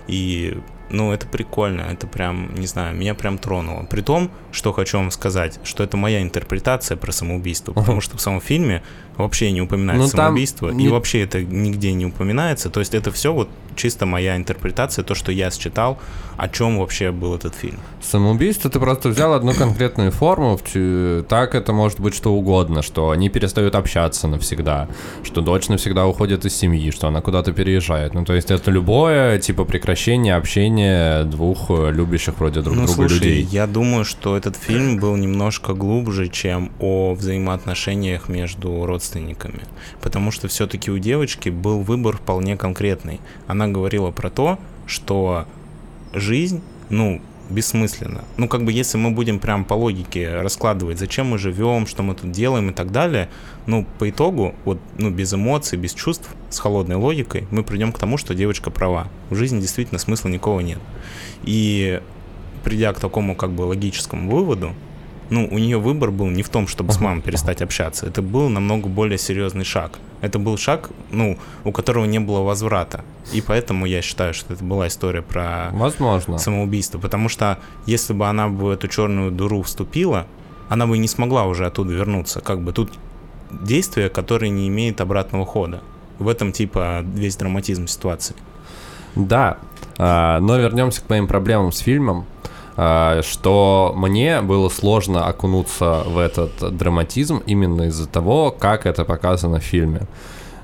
И, ну, это прикольно, это прям, не знаю, меня прям тронуло. При том, что хочу вам сказать, что это моя интерпретация про самоубийство, потому что в самом фильме вообще не упоминается Ну, там самоубийство, не- и вообще это нигде не упоминается. То есть это все вот чисто моя интерпретация, то, что я считал, о чем вообще был этот фильм. Самоубийство ты просто взял одну конкретную форму, так это может быть что угодно, что они перестают общаться навсегда, что дочь навсегда уходит из семьи, что она куда-то переезжает. Ну, то есть это любое, типа, прекращение общения двух э, любящих вроде друг ну, друга слушай, людей. я думаю, что этот фильм был немножко глубже, чем о взаимоотношениях между родственниками. Потому что все-таки у девочки был выбор вполне конкретный. Она говорила про то, что жизнь, ну, бессмысленна. Ну, как бы, если мы будем прям по логике раскладывать, зачем мы живем, что мы тут делаем и так далее, ну, по итогу, вот, ну, без эмоций, без чувств, с холодной логикой, мы придем к тому, что девочка права. В жизни действительно смысла никого нет. И придя к такому как бы логическому выводу, ну, у нее выбор был не в том, чтобы с мамой перестать общаться. Это был намного более серьезный шаг. Это был шаг, ну, у которого не было возврата. И поэтому я считаю, что это была история про Возможно. самоубийство. Потому что если бы она в эту черную дыру вступила, она бы не смогла уже оттуда вернуться. Как бы тут действие, которое не имеет обратного хода. В этом типа весь драматизм ситуации. Да, а, но вернемся к моим проблемам с фильмом. А, что мне было сложно окунуться в этот драматизм именно из-за того, как это показано в фильме.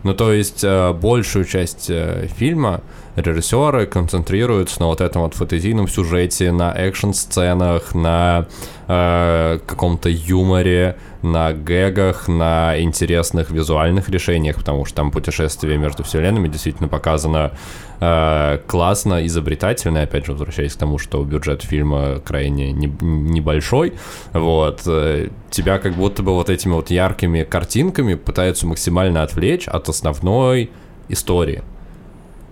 Ну, то есть э, большую часть э, фильма режиссеры концентрируются на вот этом вот фантазийном сюжете, на экшн-сценах, на э, каком-то юморе, на гэгах, на интересных визуальных решениях, потому что там путешествие между вселенными действительно показано э, классно, изобретательно, опять же, возвращаясь к тому, что бюджет фильма крайне не, небольшой, вот, э, тебя как будто бы вот этими вот яркими картинками пытаются максимально отвлечь от основной истории.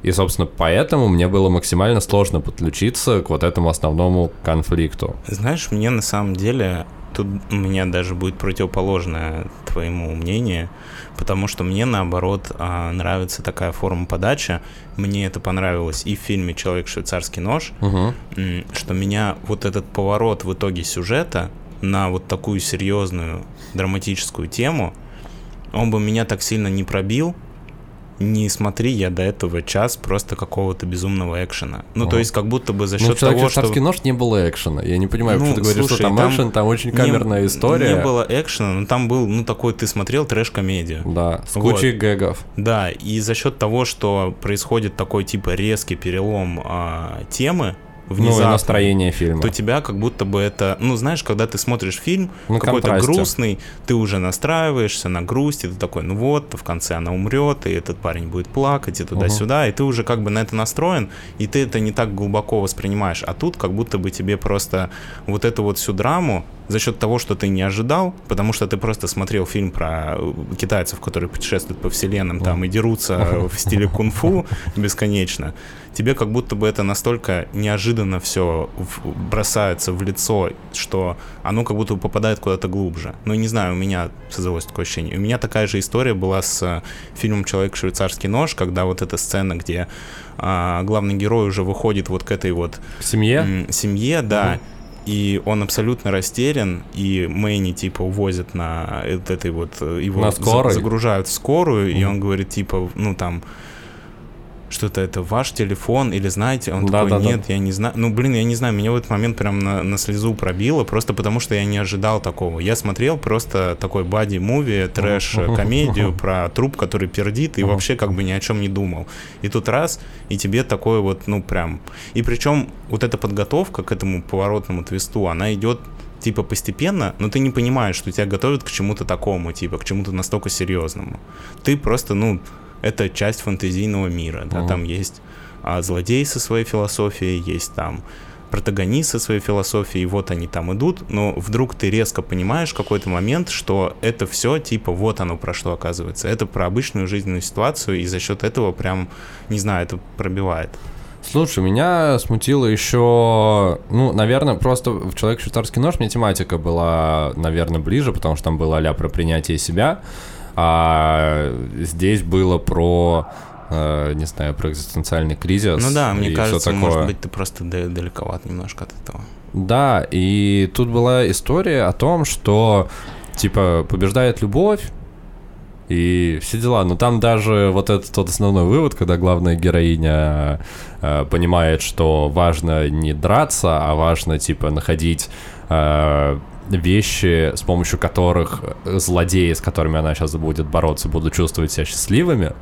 И, собственно, поэтому мне было максимально сложно подключиться к вот этому основному конфликту. Знаешь, мне на самом деле тут у меня даже будет противоположное твоему мнению, потому что мне наоборот а, нравится такая форма подачи. Мне это понравилось и в фильме Человек швейцарский нож, Угу. что меня вот этот поворот в итоге сюжета на вот такую серьезную драматическую тему, он бы меня так сильно не пробил, не смотри я до этого час просто какого-то безумного экшена. Ну, то Ага. есть как будто бы за Ну, счет «Человеке того, что... швейцарский нож» не было экшена. Я не понимаю, Ну, почему ты говоришь, слушай, что там, там экшен, там очень не- камерная история. Не было экшена, но там был, ну, такой, ты смотрел трэш-комедию. Да, с Вот. кучей гэгов. Да, и за счет того, что происходит такой, типа, резкий перелом а, темы, Ну, и внезапно, настроение фильма. то тебя как будто бы это, ну, знаешь, когда ты смотришь фильм На какой-то грустный, ты уже настраиваешься на грусть, и ты такой, ну вот, в конце она умрет, и этот парень будет плакать, и туда-сюда, и ты уже как бы на это настроен, и ты это не так глубоко воспринимаешь, а тут как будто бы тебе просто вот эту вот всю драму за счет того, что ты не ожидал, потому что ты просто смотрел фильм про э, китайцев, которые путешествуют по вселенным там и дерутся в стиле кунг-фу бесконечно, тебе как будто бы это настолько неожиданно все бросается в лицо, что оно как будто бы попадает куда-то глубже. Ну, не знаю, у меня создалось такое ощущение. У меня такая же история была с э, фильмом «Человек швейцарский нож», когда вот эта сцена, где а, главный герой уже выходит вот к этой вот семье? м, семье, да, и он абсолютно растерян, и Мэйни, типа, увозят на э- этой вот, э, его На скорой? загружают в скорую, и Мгм. он говорит, типа, ну, там, что-то это ваш телефон или знаете? Он Да, такой, да, да. нет, я не знаю. Ну, блин, я не знаю, меня в этот момент прям на, на слезу пробило, просто потому что я не ожидал такого. Я смотрел просто такой бади-муви, трэш-комедию про труп, который пердит, и вообще как бы ни о чем не думал. И тут раз, и тебе такое вот, ну, прям... И причем вот эта подготовка к этому поворотному твисту, она идет типа постепенно, но ты не понимаешь, что тебя готовят к чему-то такому, типа к чему-то настолько серьезному. Ты просто, ну, это часть фантазийного мира, да, Мгм. там есть а, злодей со своей философией, есть там протагонист со своей философией, вот они там идут, но вдруг ты резко понимаешь в какой-то момент, что это все типа вот оно про что оказывается. Это про обычную жизненную ситуацию, и за счет этого прям, не знаю, это пробивает. Слушай, меня смутило еще, ну, наверное, просто в «Человек швейцарский нож» мне тематика была, наверное, ближе, потому что там было а про принятие себя, а здесь было про, э, не знаю, про экзистенциальный кризис. Ну да, мне кажется, такое. может быть, ты просто да- далековат немножко от этого. Да, и тут была история о том, что, типа, побеждает любовь, и все дела. Но там даже вот этот тот основной вывод, когда главная героиня э, понимает, что важно не драться, а важно, типа, находить э, вещи, с помощью которых злодеи, с которыми она сейчас будет бороться, будут чувствовать себя счастливыми.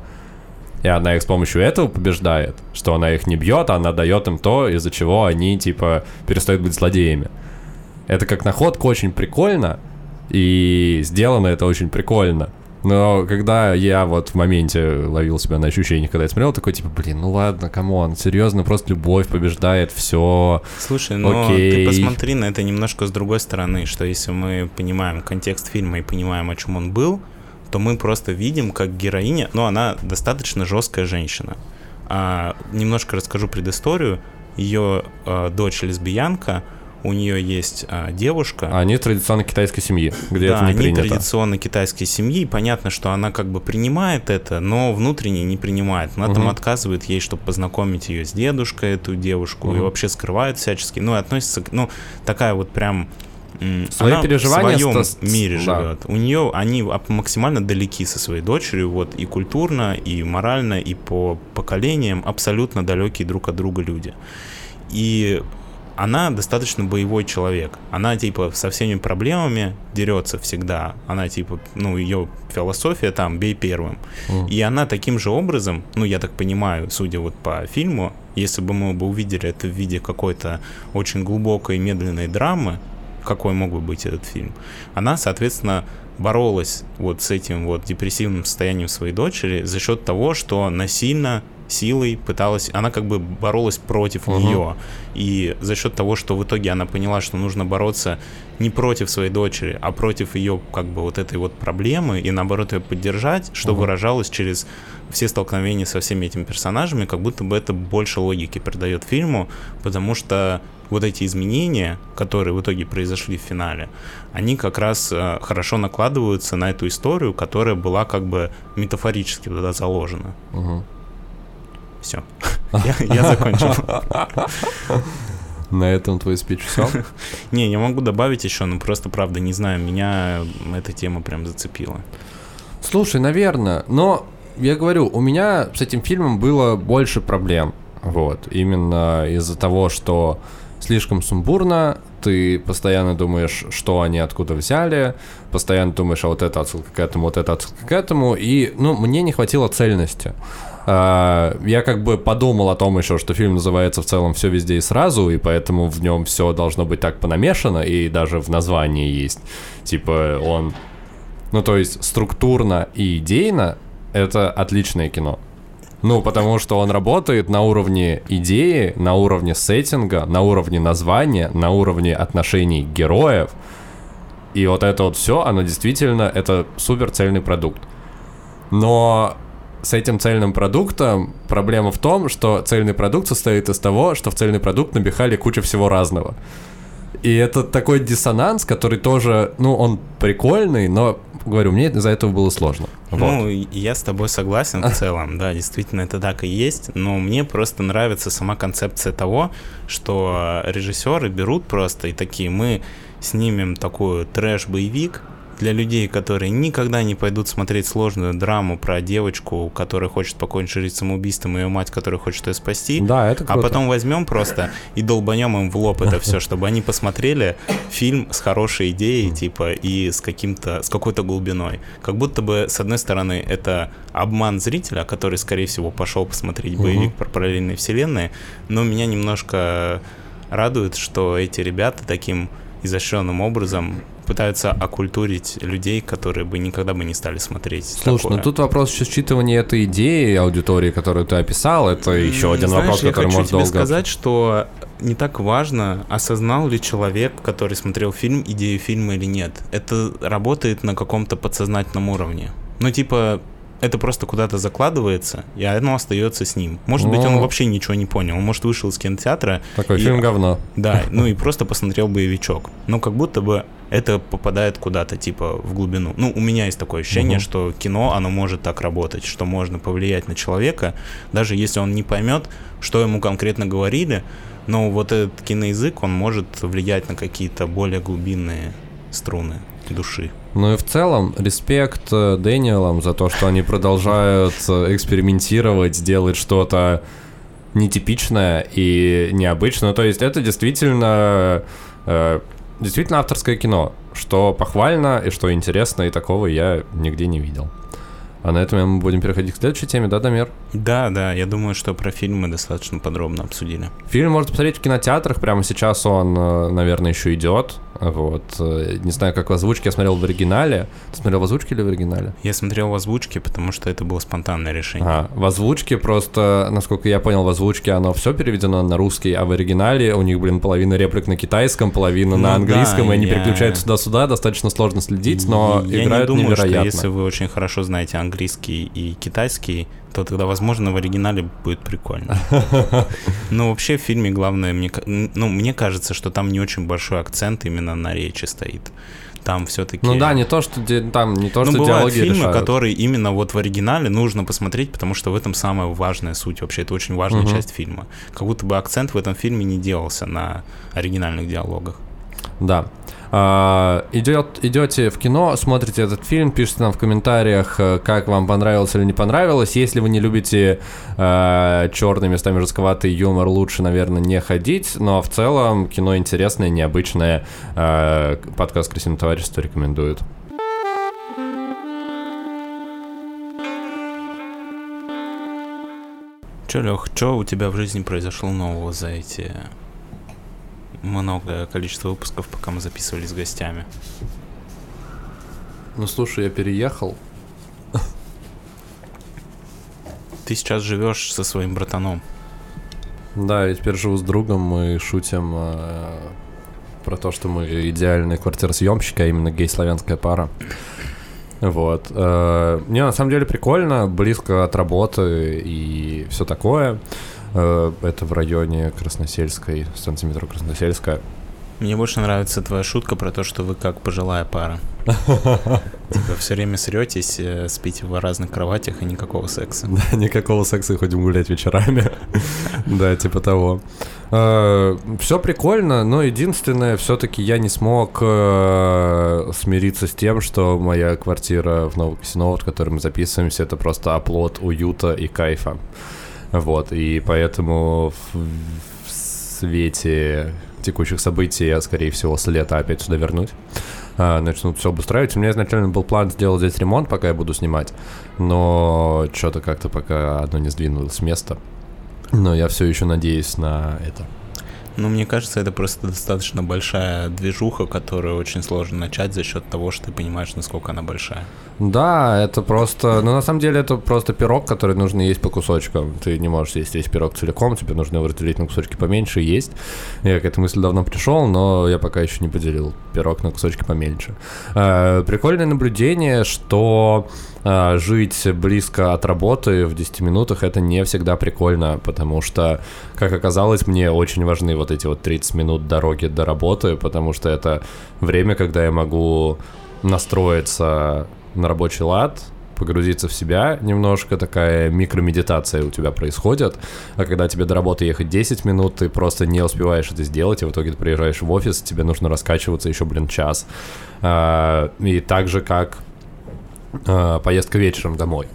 И она их с помощью этого побеждает, что она их не бьет, а она дает им то, из-за чего они, типа, перестают быть злодеями. Это как находка очень прикольно, и сделано это очень прикольно. Но когда я вот в моменте ловил себя на ощущение, когда я смотрел, такой, типа, блин, ну ладно, come on, серьезно, просто любовь побеждает все. Слушай, но Окей. ты посмотри на это немножко с другой стороны, что если мы понимаем контекст фильма и понимаем, о чем он был, то мы просто видим, как героиня, ну, она достаточно жесткая женщина. А, немножко расскажу предысторию. Ее а, дочь лесбиянка, у нее есть а, девушка. Они традиционно китайской семьи, где да, это не они принято. традиционно китайской семьи. и Понятно, что она как бы принимает это, но внутренне не принимает. Она там Мгм. отказывает ей, чтобы познакомить ее с дедушкой, эту девушку, и Мгм. вообще скрывает всячески. Ну, и относится к, ну, такая вот прям... Свои она переживания в своем с- с- мире да. живет. У нее они максимально далеки со своей дочерью, вот и культурно, и морально, и по поколениям абсолютно далекие друг от друга люди. И она достаточно боевой человек. Она, типа, со всеми проблемами дерется всегда. Она, типа, ну, ее философия там, бей первым. Mm. И она таким же образом, ну, я так понимаю, судя вот по фильму, если бы мы бы увидели это в виде какой-то очень глубокой медленной драмы, какой мог бы быть этот фильм, она, соответственно, боролась вот с этим вот депрессивным состоянием своей дочери за счет того, что насильно силой пыталась, она как бы боролась против Мгм. нее. И за счет того, что в итоге она поняла, что нужно бороться не против своей дочери, а против ее как бы вот этой вот проблемы и наоборот ее поддержать, что Мгм. выражалось через все столкновения со всеми этими персонажами, как будто бы это больше логики придает фильму, потому что вот эти изменения, которые в итоге произошли в финале, они как раз э, хорошо накладываются на эту историю, которая была как бы метафорически туда заложена. Мгм. Все. Я, закончил. На этом твой спич все? Не, я могу добавить еще, но просто правда не знаю, меня эта тема прям зацепила. Слушай, наверное, но я говорю, у меня с этим фильмом было больше проблем. Вот, именно из-за того, что слишком сумбурно, ты постоянно думаешь, что они откуда взяли, постоянно думаешь, а вот это отсылка к этому, вот это отсылка к этому, и, ну, мне не хватило цельности. А, Я как бы подумал о том еще, что фильм называется в целом «Все везде и сразу», и поэтому в нем все должно быть так понамешано, и даже в названии есть. Типа он ну, то есть структурно и идейно это отличное кино. Ну, потому что он работает на уровне идеи, на уровне сеттинга, на уровне названия, на уровне отношений героев. И вот это вот все, оно действительно, это супер цельный продукт. Но с этим цельным продуктом проблема в том, что цельный продукт состоит из того, что в цельный продукт набихали кучу всего разного. И это такой диссонанс, который тоже, ну, он прикольный, но, говорю, мне из-за этого было сложно. Вот. Ну, я с тобой согласен в целом, да, действительно это так и есть, но мне просто нравится сама концепция того, что режиссеры берут просто и такие, мы снимем такой трэш-боевик для людей, которые никогда не пойдут смотреть сложную драму про девочку, которая хочет покончить жизнь самоубийством, и ее мать, которая хочет ее спасти. Да, это А круто. потом возьмем просто и долбанем им в лоб это все, чтобы они посмотрели фильм с хорошей идеей, типа, и с каким-то, с какой-то глубиной. Как будто бы, с одной стороны, это обман зрителя, который, скорее всего, пошел посмотреть боевик про параллельные вселенные, но меня немножко радует, что эти ребята таким изощренным образом пытаются оккультурить людей, которые бы никогда бы не стали смотреть. Слушай, такое. ну тут вопрос еще считывания этой идеи аудитории, которую ты описал, это еще один Знаешь, вопрос, я который тебе долго... сказать, что не так важно, осознал ли человек, который смотрел фильм, идею фильма или нет. Это работает на каком-то подсознательном уровне. Ну, типа, это просто куда-то закладывается, и оно остается с ним. Может быть, он Ну. вообще ничего не понял. Он, может, вышел из кинотеатра, Такой и- фильм говно. да, ну и просто посмотрел боевичок. Но как будто бы это попадает куда-то, типа, в глубину. Ну, у меня есть такое ощущение, Мгм. что кино, оно может так работать, что можно повлиять на человека, даже если он не поймет, что ему конкретно говорили, но вот этот киноязык, он может влиять на какие-то более глубинные струны души. Ну и в целом, респект э, Дэниелам за то, что они продолжают э, экспериментировать, делать что-то нетипичное и необычное. То есть это действительно, э, действительно авторское кино, что похвально и что интересно, и такого я нигде не видел. А на этом мы будем переходить к следующей теме, да, Дамир? Да, да, я думаю, что про фильм мы достаточно подробно обсудили. Фильм можно посмотреть в кинотеатрах, прямо сейчас он, э, наверное, еще идет. Вот. Не знаю, как в озвучке, я смотрел в оригинале. Ты смотрел в озвучке или в оригинале? Я смотрел в озвучке, потому что это было спонтанное решение. А, в озвучке просто, насколько я понял, в озвучке оно все переведено на русский, а в оригинале у них, блин, половина реплик на китайском, половина Ну на да, английском, и они я- переключаются туда-сюда, достаточно сложно следить, но я играют не думаю, невероятно. что если вы очень хорошо знаете английский и китайский, то тогда, возможно, в оригинале будет прикольно. Но вообще в фильме главное, мне, ну, мне кажется, что там не очень большой акцент именно на речи стоит. Там все-таки... Ну да, не то, что там, не то, Ну, что бывают диалоги фильмы, решают. которые именно вот в оригинале нужно посмотреть, потому что в этом самая важная суть. Вообще, это очень важная Мгм. часть фильма. Как будто бы акцент в этом фильме не делался на оригинальных диалогах. Да. А, идет, идете в кино, смотрите этот фильм, пишите нам в комментариях, э, как вам понравилось или не понравилось. Если вы не любите э, черный, местами жестковатый юмор, лучше, наверное, не ходить. Но в целом кино интересное, необычное. Э, подкаст «Красивое товарищество» рекомендует. Че, Лех, что у тебя в жизни произошло нового за эти многое количество выпусков, пока мы записывали с гостями? Ну, слушай, я переехал. Ты сейчас живешь со своим братаном. Да, я теперь живу с другом, мы шутим э, про то, что мы идеальные квартиросъемщики, а именно гей-славянская пара. Вот. Э, не, на самом деле прикольно, близко от работы и все такое. Э, это в районе Красносельской, станции метро Красносельская. Мне больше нравится твоя шутка про то, что вы как пожилая пара. Типа все время сретесь, э, спите в разных кроватях и никакого секса. Да, никакого секса и ходим гулять вечерами. Да, типа того. Э, Все прикольно, но единственное, все-таки я не смог смириться с тем, что моя квартира в Новокосиново, в которой мы записываемся, это просто оплот уюта и кайфа. Вот, и поэтому в, в свете текущих событий я, скорее всего, с лета опять сюда вернусь. А, начнут все обустраивать. У меня изначально был план сделать здесь ремонт, пока я буду снимать, но что-то как-то пока оно не сдвинулось с места. Но я все еще надеюсь на это. Ну, мне кажется, это просто достаточно большая движуха, которую очень сложно начать за счет того, что ты понимаешь, насколько она большая. Да, это просто... Ну, на самом деле, это просто пирог, который нужно есть по кусочкам. Ты не можешь есть весь пирог целиком, тебе нужно его разделить на кусочки поменьше и есть. Я к этой мысли давно пришел, но я пока еще не поделил пирог на кусочки поменьше. Э, Прикольное наблюдение, что жить близко от работы в 10 минутах это не всегда прикольно, потому что, как оказалось, мне очень важны вот эти вот 30 минут дороги до работы, потому что это время, когда я могу настроиться на рабочий лад, погрузиться в себя немножко, такая микромедитация у тебя происходит, а когда тебе до работы ехать 10 минут, ты просто не успеваешь это сделать, и в итоге ты приезжаешь в офис, тебе нужно раскачиваться еще, блин, час. А, И так же, как а, поездка вечером домой.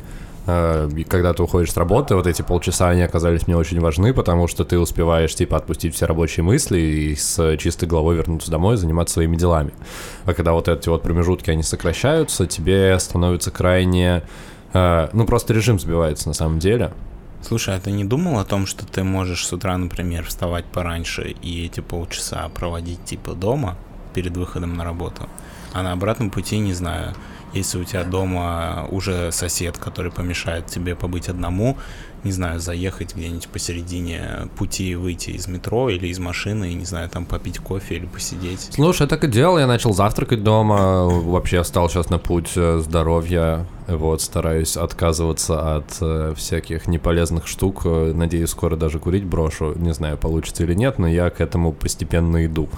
А, И когда ты уходишь с работы, вот эти полчаса, они оказались мне очень важны, потому что ты успеваешь, типа, отпустить все рабочие мысли и с чистой головой вернуться домой и заниматься своими делами. А когда вот эти вот промежутки, они сокращаются, тебе становится крайне... а, Ну, просто режим сбивается на самом деле. Слушай, а ты не думал о том, что ты можешь с утра, например, вставать пораньше и эти полчаса проводить типа дома перед выходом на работу? А на обратном пути, не знаю, если у тебя дома уже сосед, который помешает тебе побыть одному, не знаю, заехать где-нибудь посередине пути, выйти из метро или из машины, и, не знаю, там попить кофе или посидеть. Слушай, я так и делал, я начал завтракать дома, вообще стал сейчас на путь э, здоровья, вот, стараюсь отказываться от э, всяких неполезных штук, э, надеюсь, скоро даже курить брошу, не знаю, получится или нет, но я к этому постепенно иду.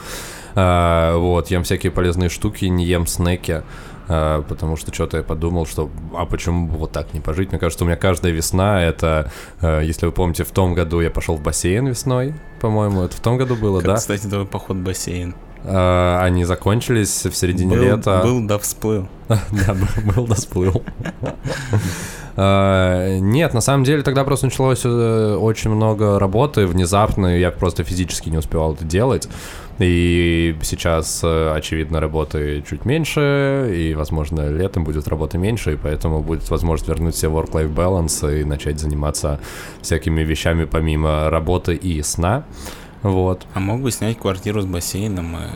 А, вот, ем всякие полезные штуки, не ем снеки, потому что что-то я подумал, что а почему бы вот так не пожить? Мне кажется, у меня каждая весна это, э, если вы помните, в том году я пошел в бассейн весной, по-моему, это в том году было, Как, да? кстати, твой поход в бассейн. А, они закончились в середине был, лета. был, да всплыл. Да, был, был, да, всплыл. А, Нет, на самом деле тогда просто началось э, очень много работы внезапно, и я просто физически не успевал это делать. И сейчас, э, очевидно, работы чуть меньше, и, возможно, летом будет работы меньше, и поэтому будет возможность вернуть себе work-life balance и начать заниматься всякими вещами помимо работы и сна. Вот. А мог бы снять квартиру с бассейном, э,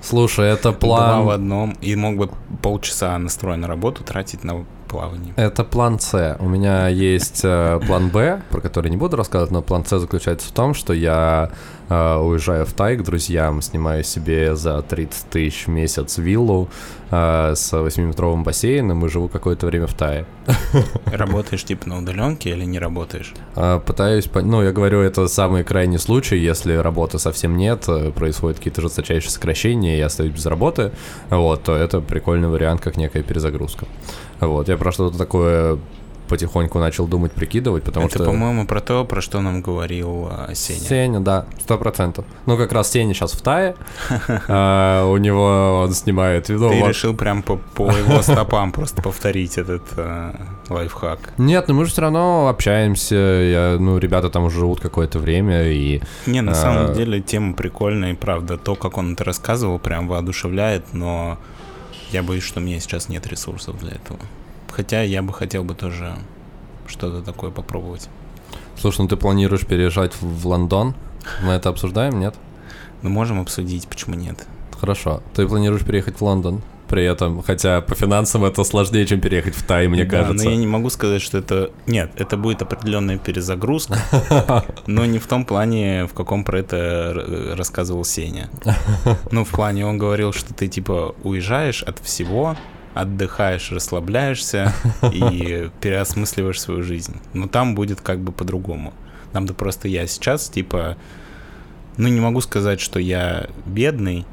Слушай, это два в план... одном, и мог бы полчаса настроя на работу тратить на плавание. Это план С. У меня есть э, план Б, про который не буду рассказывать, но план С заключается в том, что я э, уезжаю в Тай к друзьям, снимаю себе за 30 тысяч в месяц виллу э, с 8-метровым бассейном и живу какое-то время в Тае. Работаешь типа на удаленке или не работаешь? Э, Пытаюсь, ну, я говорю, это самый крайний случай, если работы совсем нет, происходят какие-то жесточайшие сокращения, и я остаюсь без работы, вот, то это прикольный вариант, как некая перезагрузка. Вот, я про что-то такое потихоньку начал думать, прикидывать, потому это, что... по-моему, про то, про что нам говорил а, Сеня. Сеня, да, сто процентов. Ну, как раз Сеня сейчас в Тае, а, у него он снимает... Ну, Ты решил прям по, по его стопам просто повторить этот а, лайфхак. Нет, ну мы же все равно общаемся, я, ну, ребята там уже живут какое-то время, и... Не, на А. самом деле тема прикольная, и правда. То, как он это рассказывал, прям воодушевляет, но я боюсь, что у меня сейчас нет ресурсов для этого. Хотя я бы хотел бы тоже что-то такое попробовать. Слушай, ну ты планируешь переезжать в Лондон? Мы это обсуждаем, нет? Но можем обсудить, почему нет. Хорошо. Ты планируешь переехать в Лондон? При этом, хотя по финансам это сложнее, чем переехать в Тай, мне Да, кажется. но я не могу сказать, что это... Нет, это будет определенная перезагрузка, но не в том плане, в каком про это р- рассказывал Сеня. Ну, в плане, он говорил, что ты, типа, уезжаешь от всего, отдыхаешь, расслабляешься и переосмысливаешь свою жизнь. Но там будет как бы по-другому. Там-то просто я сейчас, типа... Ну, не могу сказать, что я бедный,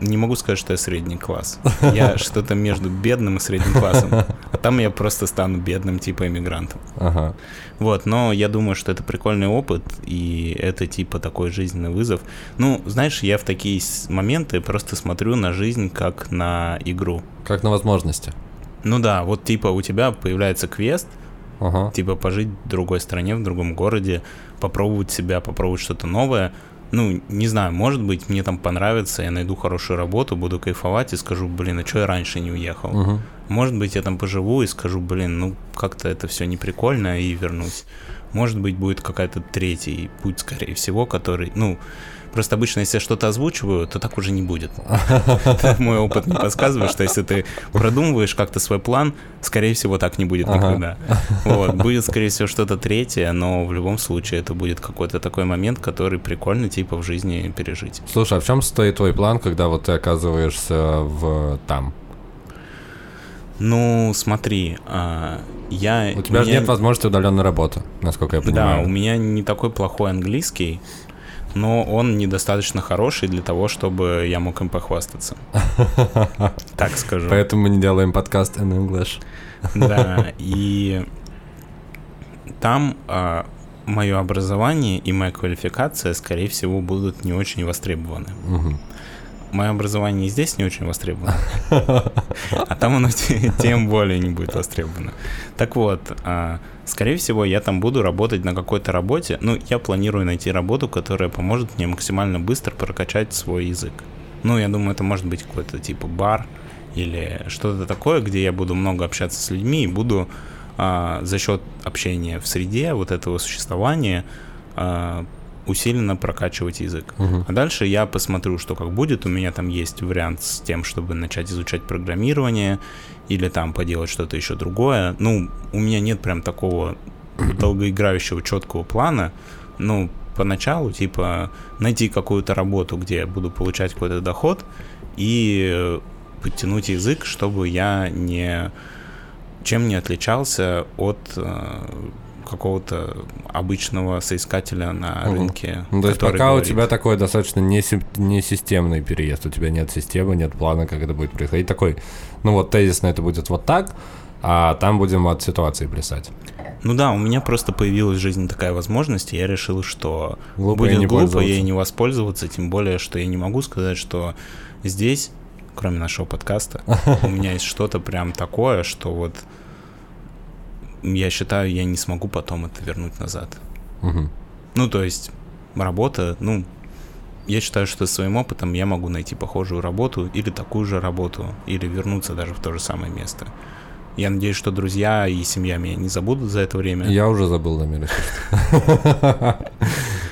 не могу сказать, что я средний класс. Я что-то между бедным и средним классом. А там я просто стану бедным, типа иммигрантом. Ага. Вот, но я думаю, что это прикольный опыт, и это типа такой жизненный вызов. Ну, знаешь, я в такие моменты просто смотрю на жизнь как на игру. Как на возможности. Ну да, вот типа у тебя появляется квест, Ага. типа пожить в другой стране, в другом городе, попробовать себя, попробовать что-то новое. Ну, не знаю, может быть, мне там понравится, я найду хорошую работу, буду кайфовать и скажу, блин, а что я раньше не уехал? Мгм. Может быть, я там поживу и скажу, блин, ну как-то это все не прикольно и вернусь. Может быть, будет какая-то третий путь, скорее всего, который, ну, просто обычно, если я что-то озвучиваю, то так уже не будет. Мой опыт не подсказывает, что если ты продумываешь как-то свой план, скорее всего, так не будет никогда. Вот, будет, скорее всего, что-то третье, но в любом случае это будет какой-то такой момент, который прикольно, типа, в жизни пережить. Слушай, а в чем стоит твой план, когда вот ты оказываешься в там? Ну, смотри, а, я... У тебя же меня- нет возможности удаленной работы, насколько я Да, понимаю. у меня не такой плохой английский, но он недостаточно хороший для того, чтобы я мог им похвастаться. Так скажу. Поэтому мы не делаем подкаст in English. Да, и там мое образование и моя квалификация, скорее всего, будут не очень востребованы. Мгм. Мое образование и здесь не очень востребовано, а там оно те- тем более не будет востребовано. Так вот, а, скорее всего, я там буду работать на какой-то работе. Ну, я планирую найти работу, которая поможет мне максимально быстро прокачать свой язык. Ну, я думаю, это может быть какой-то типа бар или что-то такое, где я буду много общаться с людьми и буду а, за счет общения в среде, вот этого существования, а, усиленно прокачивать язык. Мгм. А дальше я посмотрю, что как будет. У меня там есть вариант с тем, чтобы начать изучать программирование или там поделать что-то еще другое. Ну, у меня нет прям такого долгоиграющего четкого плана. Ну, поначалу, типа, найти какую-то работу, где я буду получать какой-то доход и подтянуть язык, чтобы я не чем не отличался от э, какого-то обычного соискателя на Мгм. рынке. Ну, то есть пока у говорит- тебя такой достаточно неси- несистемный переезд, у тебя нет системы, нет плана, как это будет происходить. Такой, ну вот тезисно это будет вот так, а там будем от ситуации плясать. Ну да, у меня просто появилась в жизни такая возможность, и я решил, что Глупо будет не глупо ей не воспользоваться, тем более, что я не могу сказать, что здесь, кроме нашего подкаста, у меня есть что-то прям такое, что вот я считаю, я не смогу потом это вернуть назад. Мгм. Ну, то есть, работа, ну, я считаю, что своим опытом я могу найти похожую работу или такую же работу, или вернуться даже в то же самое место. Я надеюсь, что друзья и семья меня не забудут за это время. Я уже забыл что.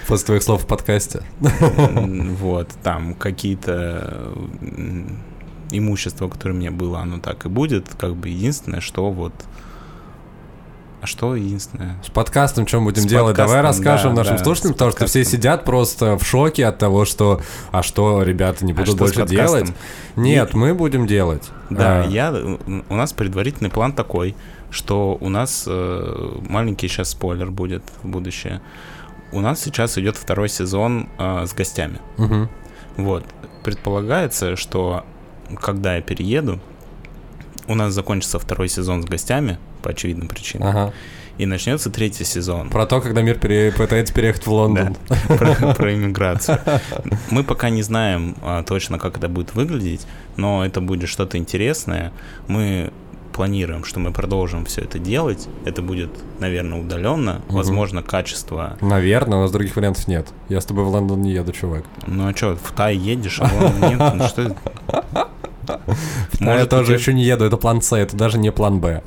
После твоих слов в подкасте. Вот, там какие-то имущество, которое у меня было, оно так и будет. Как бы единственное, что вот... А что единственное? С подкастом что будем С делать? Давай расскажем да, нашим да, слушателям, потому что все сидят просто в шоке от того, что а что, ребята, не А будут с больше делать. Нет, мы будем делать. Да, А, я, у нас предварительный план такой, что у нас э, маленький сейчас спойлер будет в будущее. У нас сейчас идет второй сезон э, с гостями. мгм. Вот. Предполагается, что когда я перееду, у нас закончится второй сезон с гостями, по очевидным причинам. Ага. И начнется третий сезон. Про то, когда мир пере... пытается переехать в Лондон. Да, про, про иммиграцию. Мы пока не знаем а, точно, как это будет выглядеть, но это будет что-то интересное. Мы планируем, что мы продолжим все это делать. Это будет, наверное, удаленно. Мгм. Возможно, качество. Наверное, у нас других вариантов нет. Я с тобой в Лондон не еду, чувак. Ну а что, в Тай едешь, а вон нет, ну что? А я тоже еще не еду, это план С, это даже не план Б.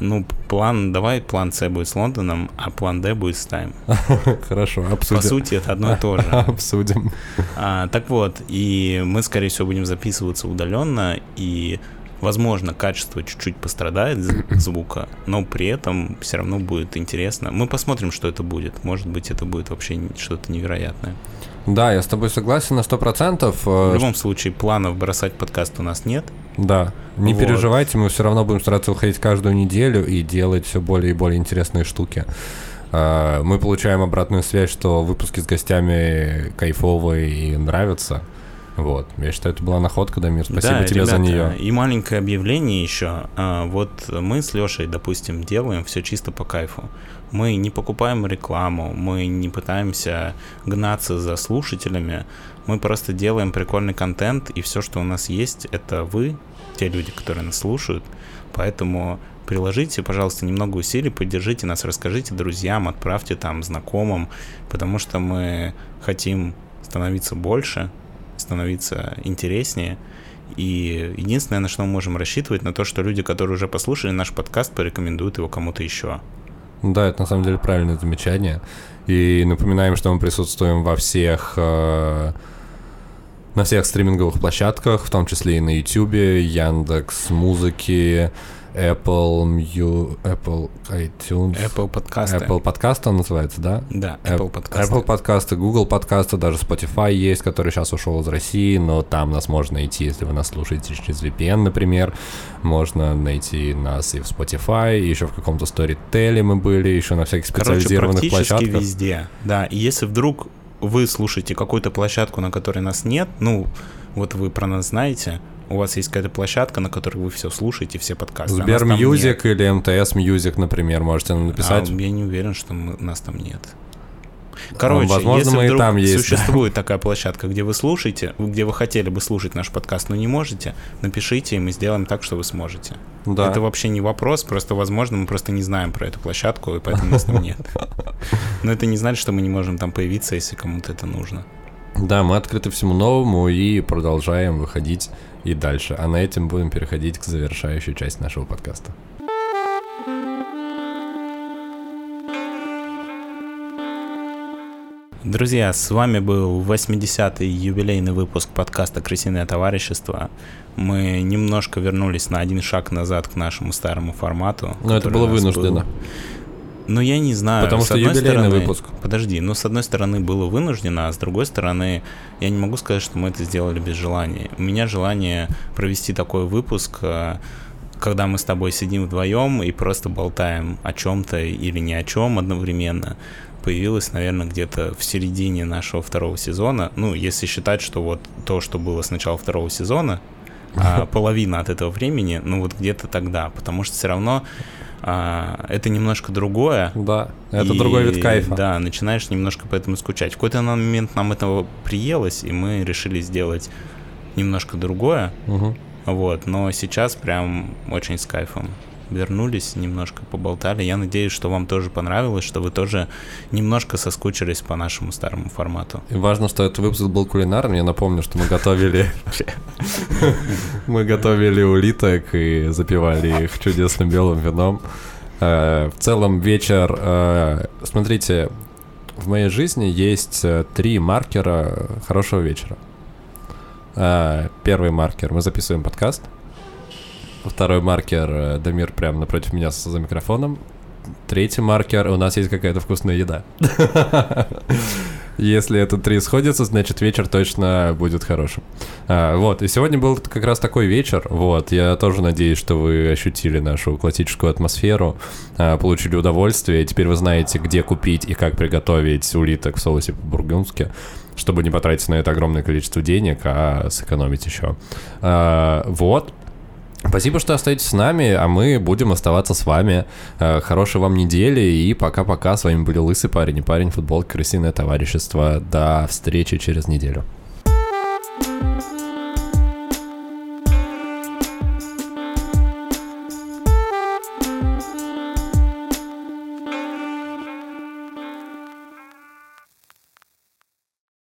Ну, план, давай план С будет с Лондоном, а план Д будет с Тайм. Хорошо, По обсудим. сути, это одно и то же. Обсудим. А, так вот, и мы, скорее всего, будем записываться удаленно, и, возможно, качество чуть-чуть пострадает звука, но при этом все равно будет интересно. Мы посмотрим, что это будет. Может быть, это будет вообще что-то невероятное. Да, я с тобой согласен на сто процентов. В любом случае, планов бросать подкаст у нас нет. Да, не Вот. переживайте, мы все равно будем стараться выходить каждую неделю и делать все более и более интересные штуки. А, Мы получаем обратную связь, что выпуски с гостями кайфовые и нравятся. Вот, я считаю, это была находка, Дамир, спасибо Да, тебе за ребята, нее. И маленькое объявление еще. А, Вот мы с Лешей, допустим, делаем все чисто по кайфу. Мы не покупаем рекламу, мы не пытаемся гнаться за слушателями. Мы просто делаем прикольный контент, и все, что у нас есть, это вы, те люди, которые нас слушают. Поэтому приложите, пожалуйста, немного усилий, поддержите нас, расскажите друзьям, отправьте там знакомым, потому что мы хотим становиться больше, становиться интереснее. И единственное, на что мы можем рассчитывать, на то, что люди, которые уже послушали наш подкаст, порекомендуют его кому-то еще. Да, это на самом деле правильное замечание. И напоминаем, что мы присутствуем во всех э, на всех стриминговых площадках, в том числе и на YouTube, Яндекс, Музыки, Apple, Mu, Apple iTunes, Apple подкасты. Apple подкаст он называется, да? Да, App- Apple подкасты. Apple подкасты, Google подкасты, даже Spotify есть, который сейчас ушел из России, но там нас можно найти, если вы нас слушаете через VPN, например. Можно найти нас и в Spotify, и еще в каком-то Storytel мы были, еще на всяких Короче, специализированных практически площадках. везде. Да, и если вдруг вы слушаете какую-то площадку, на которой нас нет, ну, вот вы про нас знаете, у вас есть какая-то площадка, на которой вы все слушаете, все подкасты. а Сбер. Music или МТС Music, например, можете нам написать. А, я не уверен, что мы- нас там нет. Короче, возможно, если мы вдруг там есть, существует такая площадка, где вы слушаете, где вы хотели бы слушать наш подкаст, но не можете, напишите, и мы сделаем так, что вы сможете. да. Это вообще не вопрос, просто, возможно, мы просто не знаем про эту площадку, и поэтому нас там нет. Но это не значит, что мы не можем там появиться, если кому-то это нужно. Да, мы открыты всему новому и продолжаем выходить и дальше. А на этом будем переходить к завершающей части нашего подкаста. Друзья, с вами был 80-й юбилейный выпуск подкаста «Крысиное товарищество». Мы немножко вернулись на один шаг назад к нашему старому формату. Но это было вынуждено. был. Ну, я не знаю. Потому С что одной юбилейный стороны- выпуск. Подожди, ну, с одной стороны, было вынуждено, а с другой стороны, я не могу сказать, что мы это сделали без желания. У меня желание провести такой выпуск, э, когда мы с тобой сидим вдвоем и просто болтаем о чем-то или ни о чем одновременно, появилось, наверное, где-то в середине нашего второго сезона. Ну, если считать, что вот то, что было с начала второго сезона, а половина от этого времени, ну вот где-то тогда, потому что все равно а, это немножко другое, Да, это и, другой вид кайфа. Да, начинаешь немножко поэтому скучать. В какой-то момент нам этого приелось, и мы решили сделать немножко другое. Мгм. Вот, но сейчас прям очень с кайфом. Вернулись, немножко поболтали. Я надеюсь, что вам тоже понравилось, что вы тоже немножко соскучились по нашему старому формату. И важно, что этот выпуск был кулинарным. Я напомню, что мы готовили... Мы готовили улиток и запивали их чудесным белым вином. Э, В целом вечер... э, Смотрите, в моей жизни есть э, три маркера хорошего вечера. Первый маркер. Мы записываем подкаст. Второй маркер. э, Дамир прямо напротив меня за микрофоном. Третий маркер. У нас есть какая-то вкусная еда. Если это три сходятся, значит вечер точно будет хорошим. А, вот, и сегодня был как раз такой вечер. Вот, я тоже надеюсь, что вы ощутили нашу классическую атмосферу, а, получили удовольствие. Теперь вы знаете, где купить и как приготовить улиток в соусе по-бургундски, чтобы не потратить на это огромное количество денег, а сэкономить еще. А, вот. Спасибо, что остаетесь с нами, а мы будем оставаться с вами. Э, хорошей вам недели и пока-пока. С вами были Лысый парень и парень футбол Крысиное товарищество. До встречи через неделю.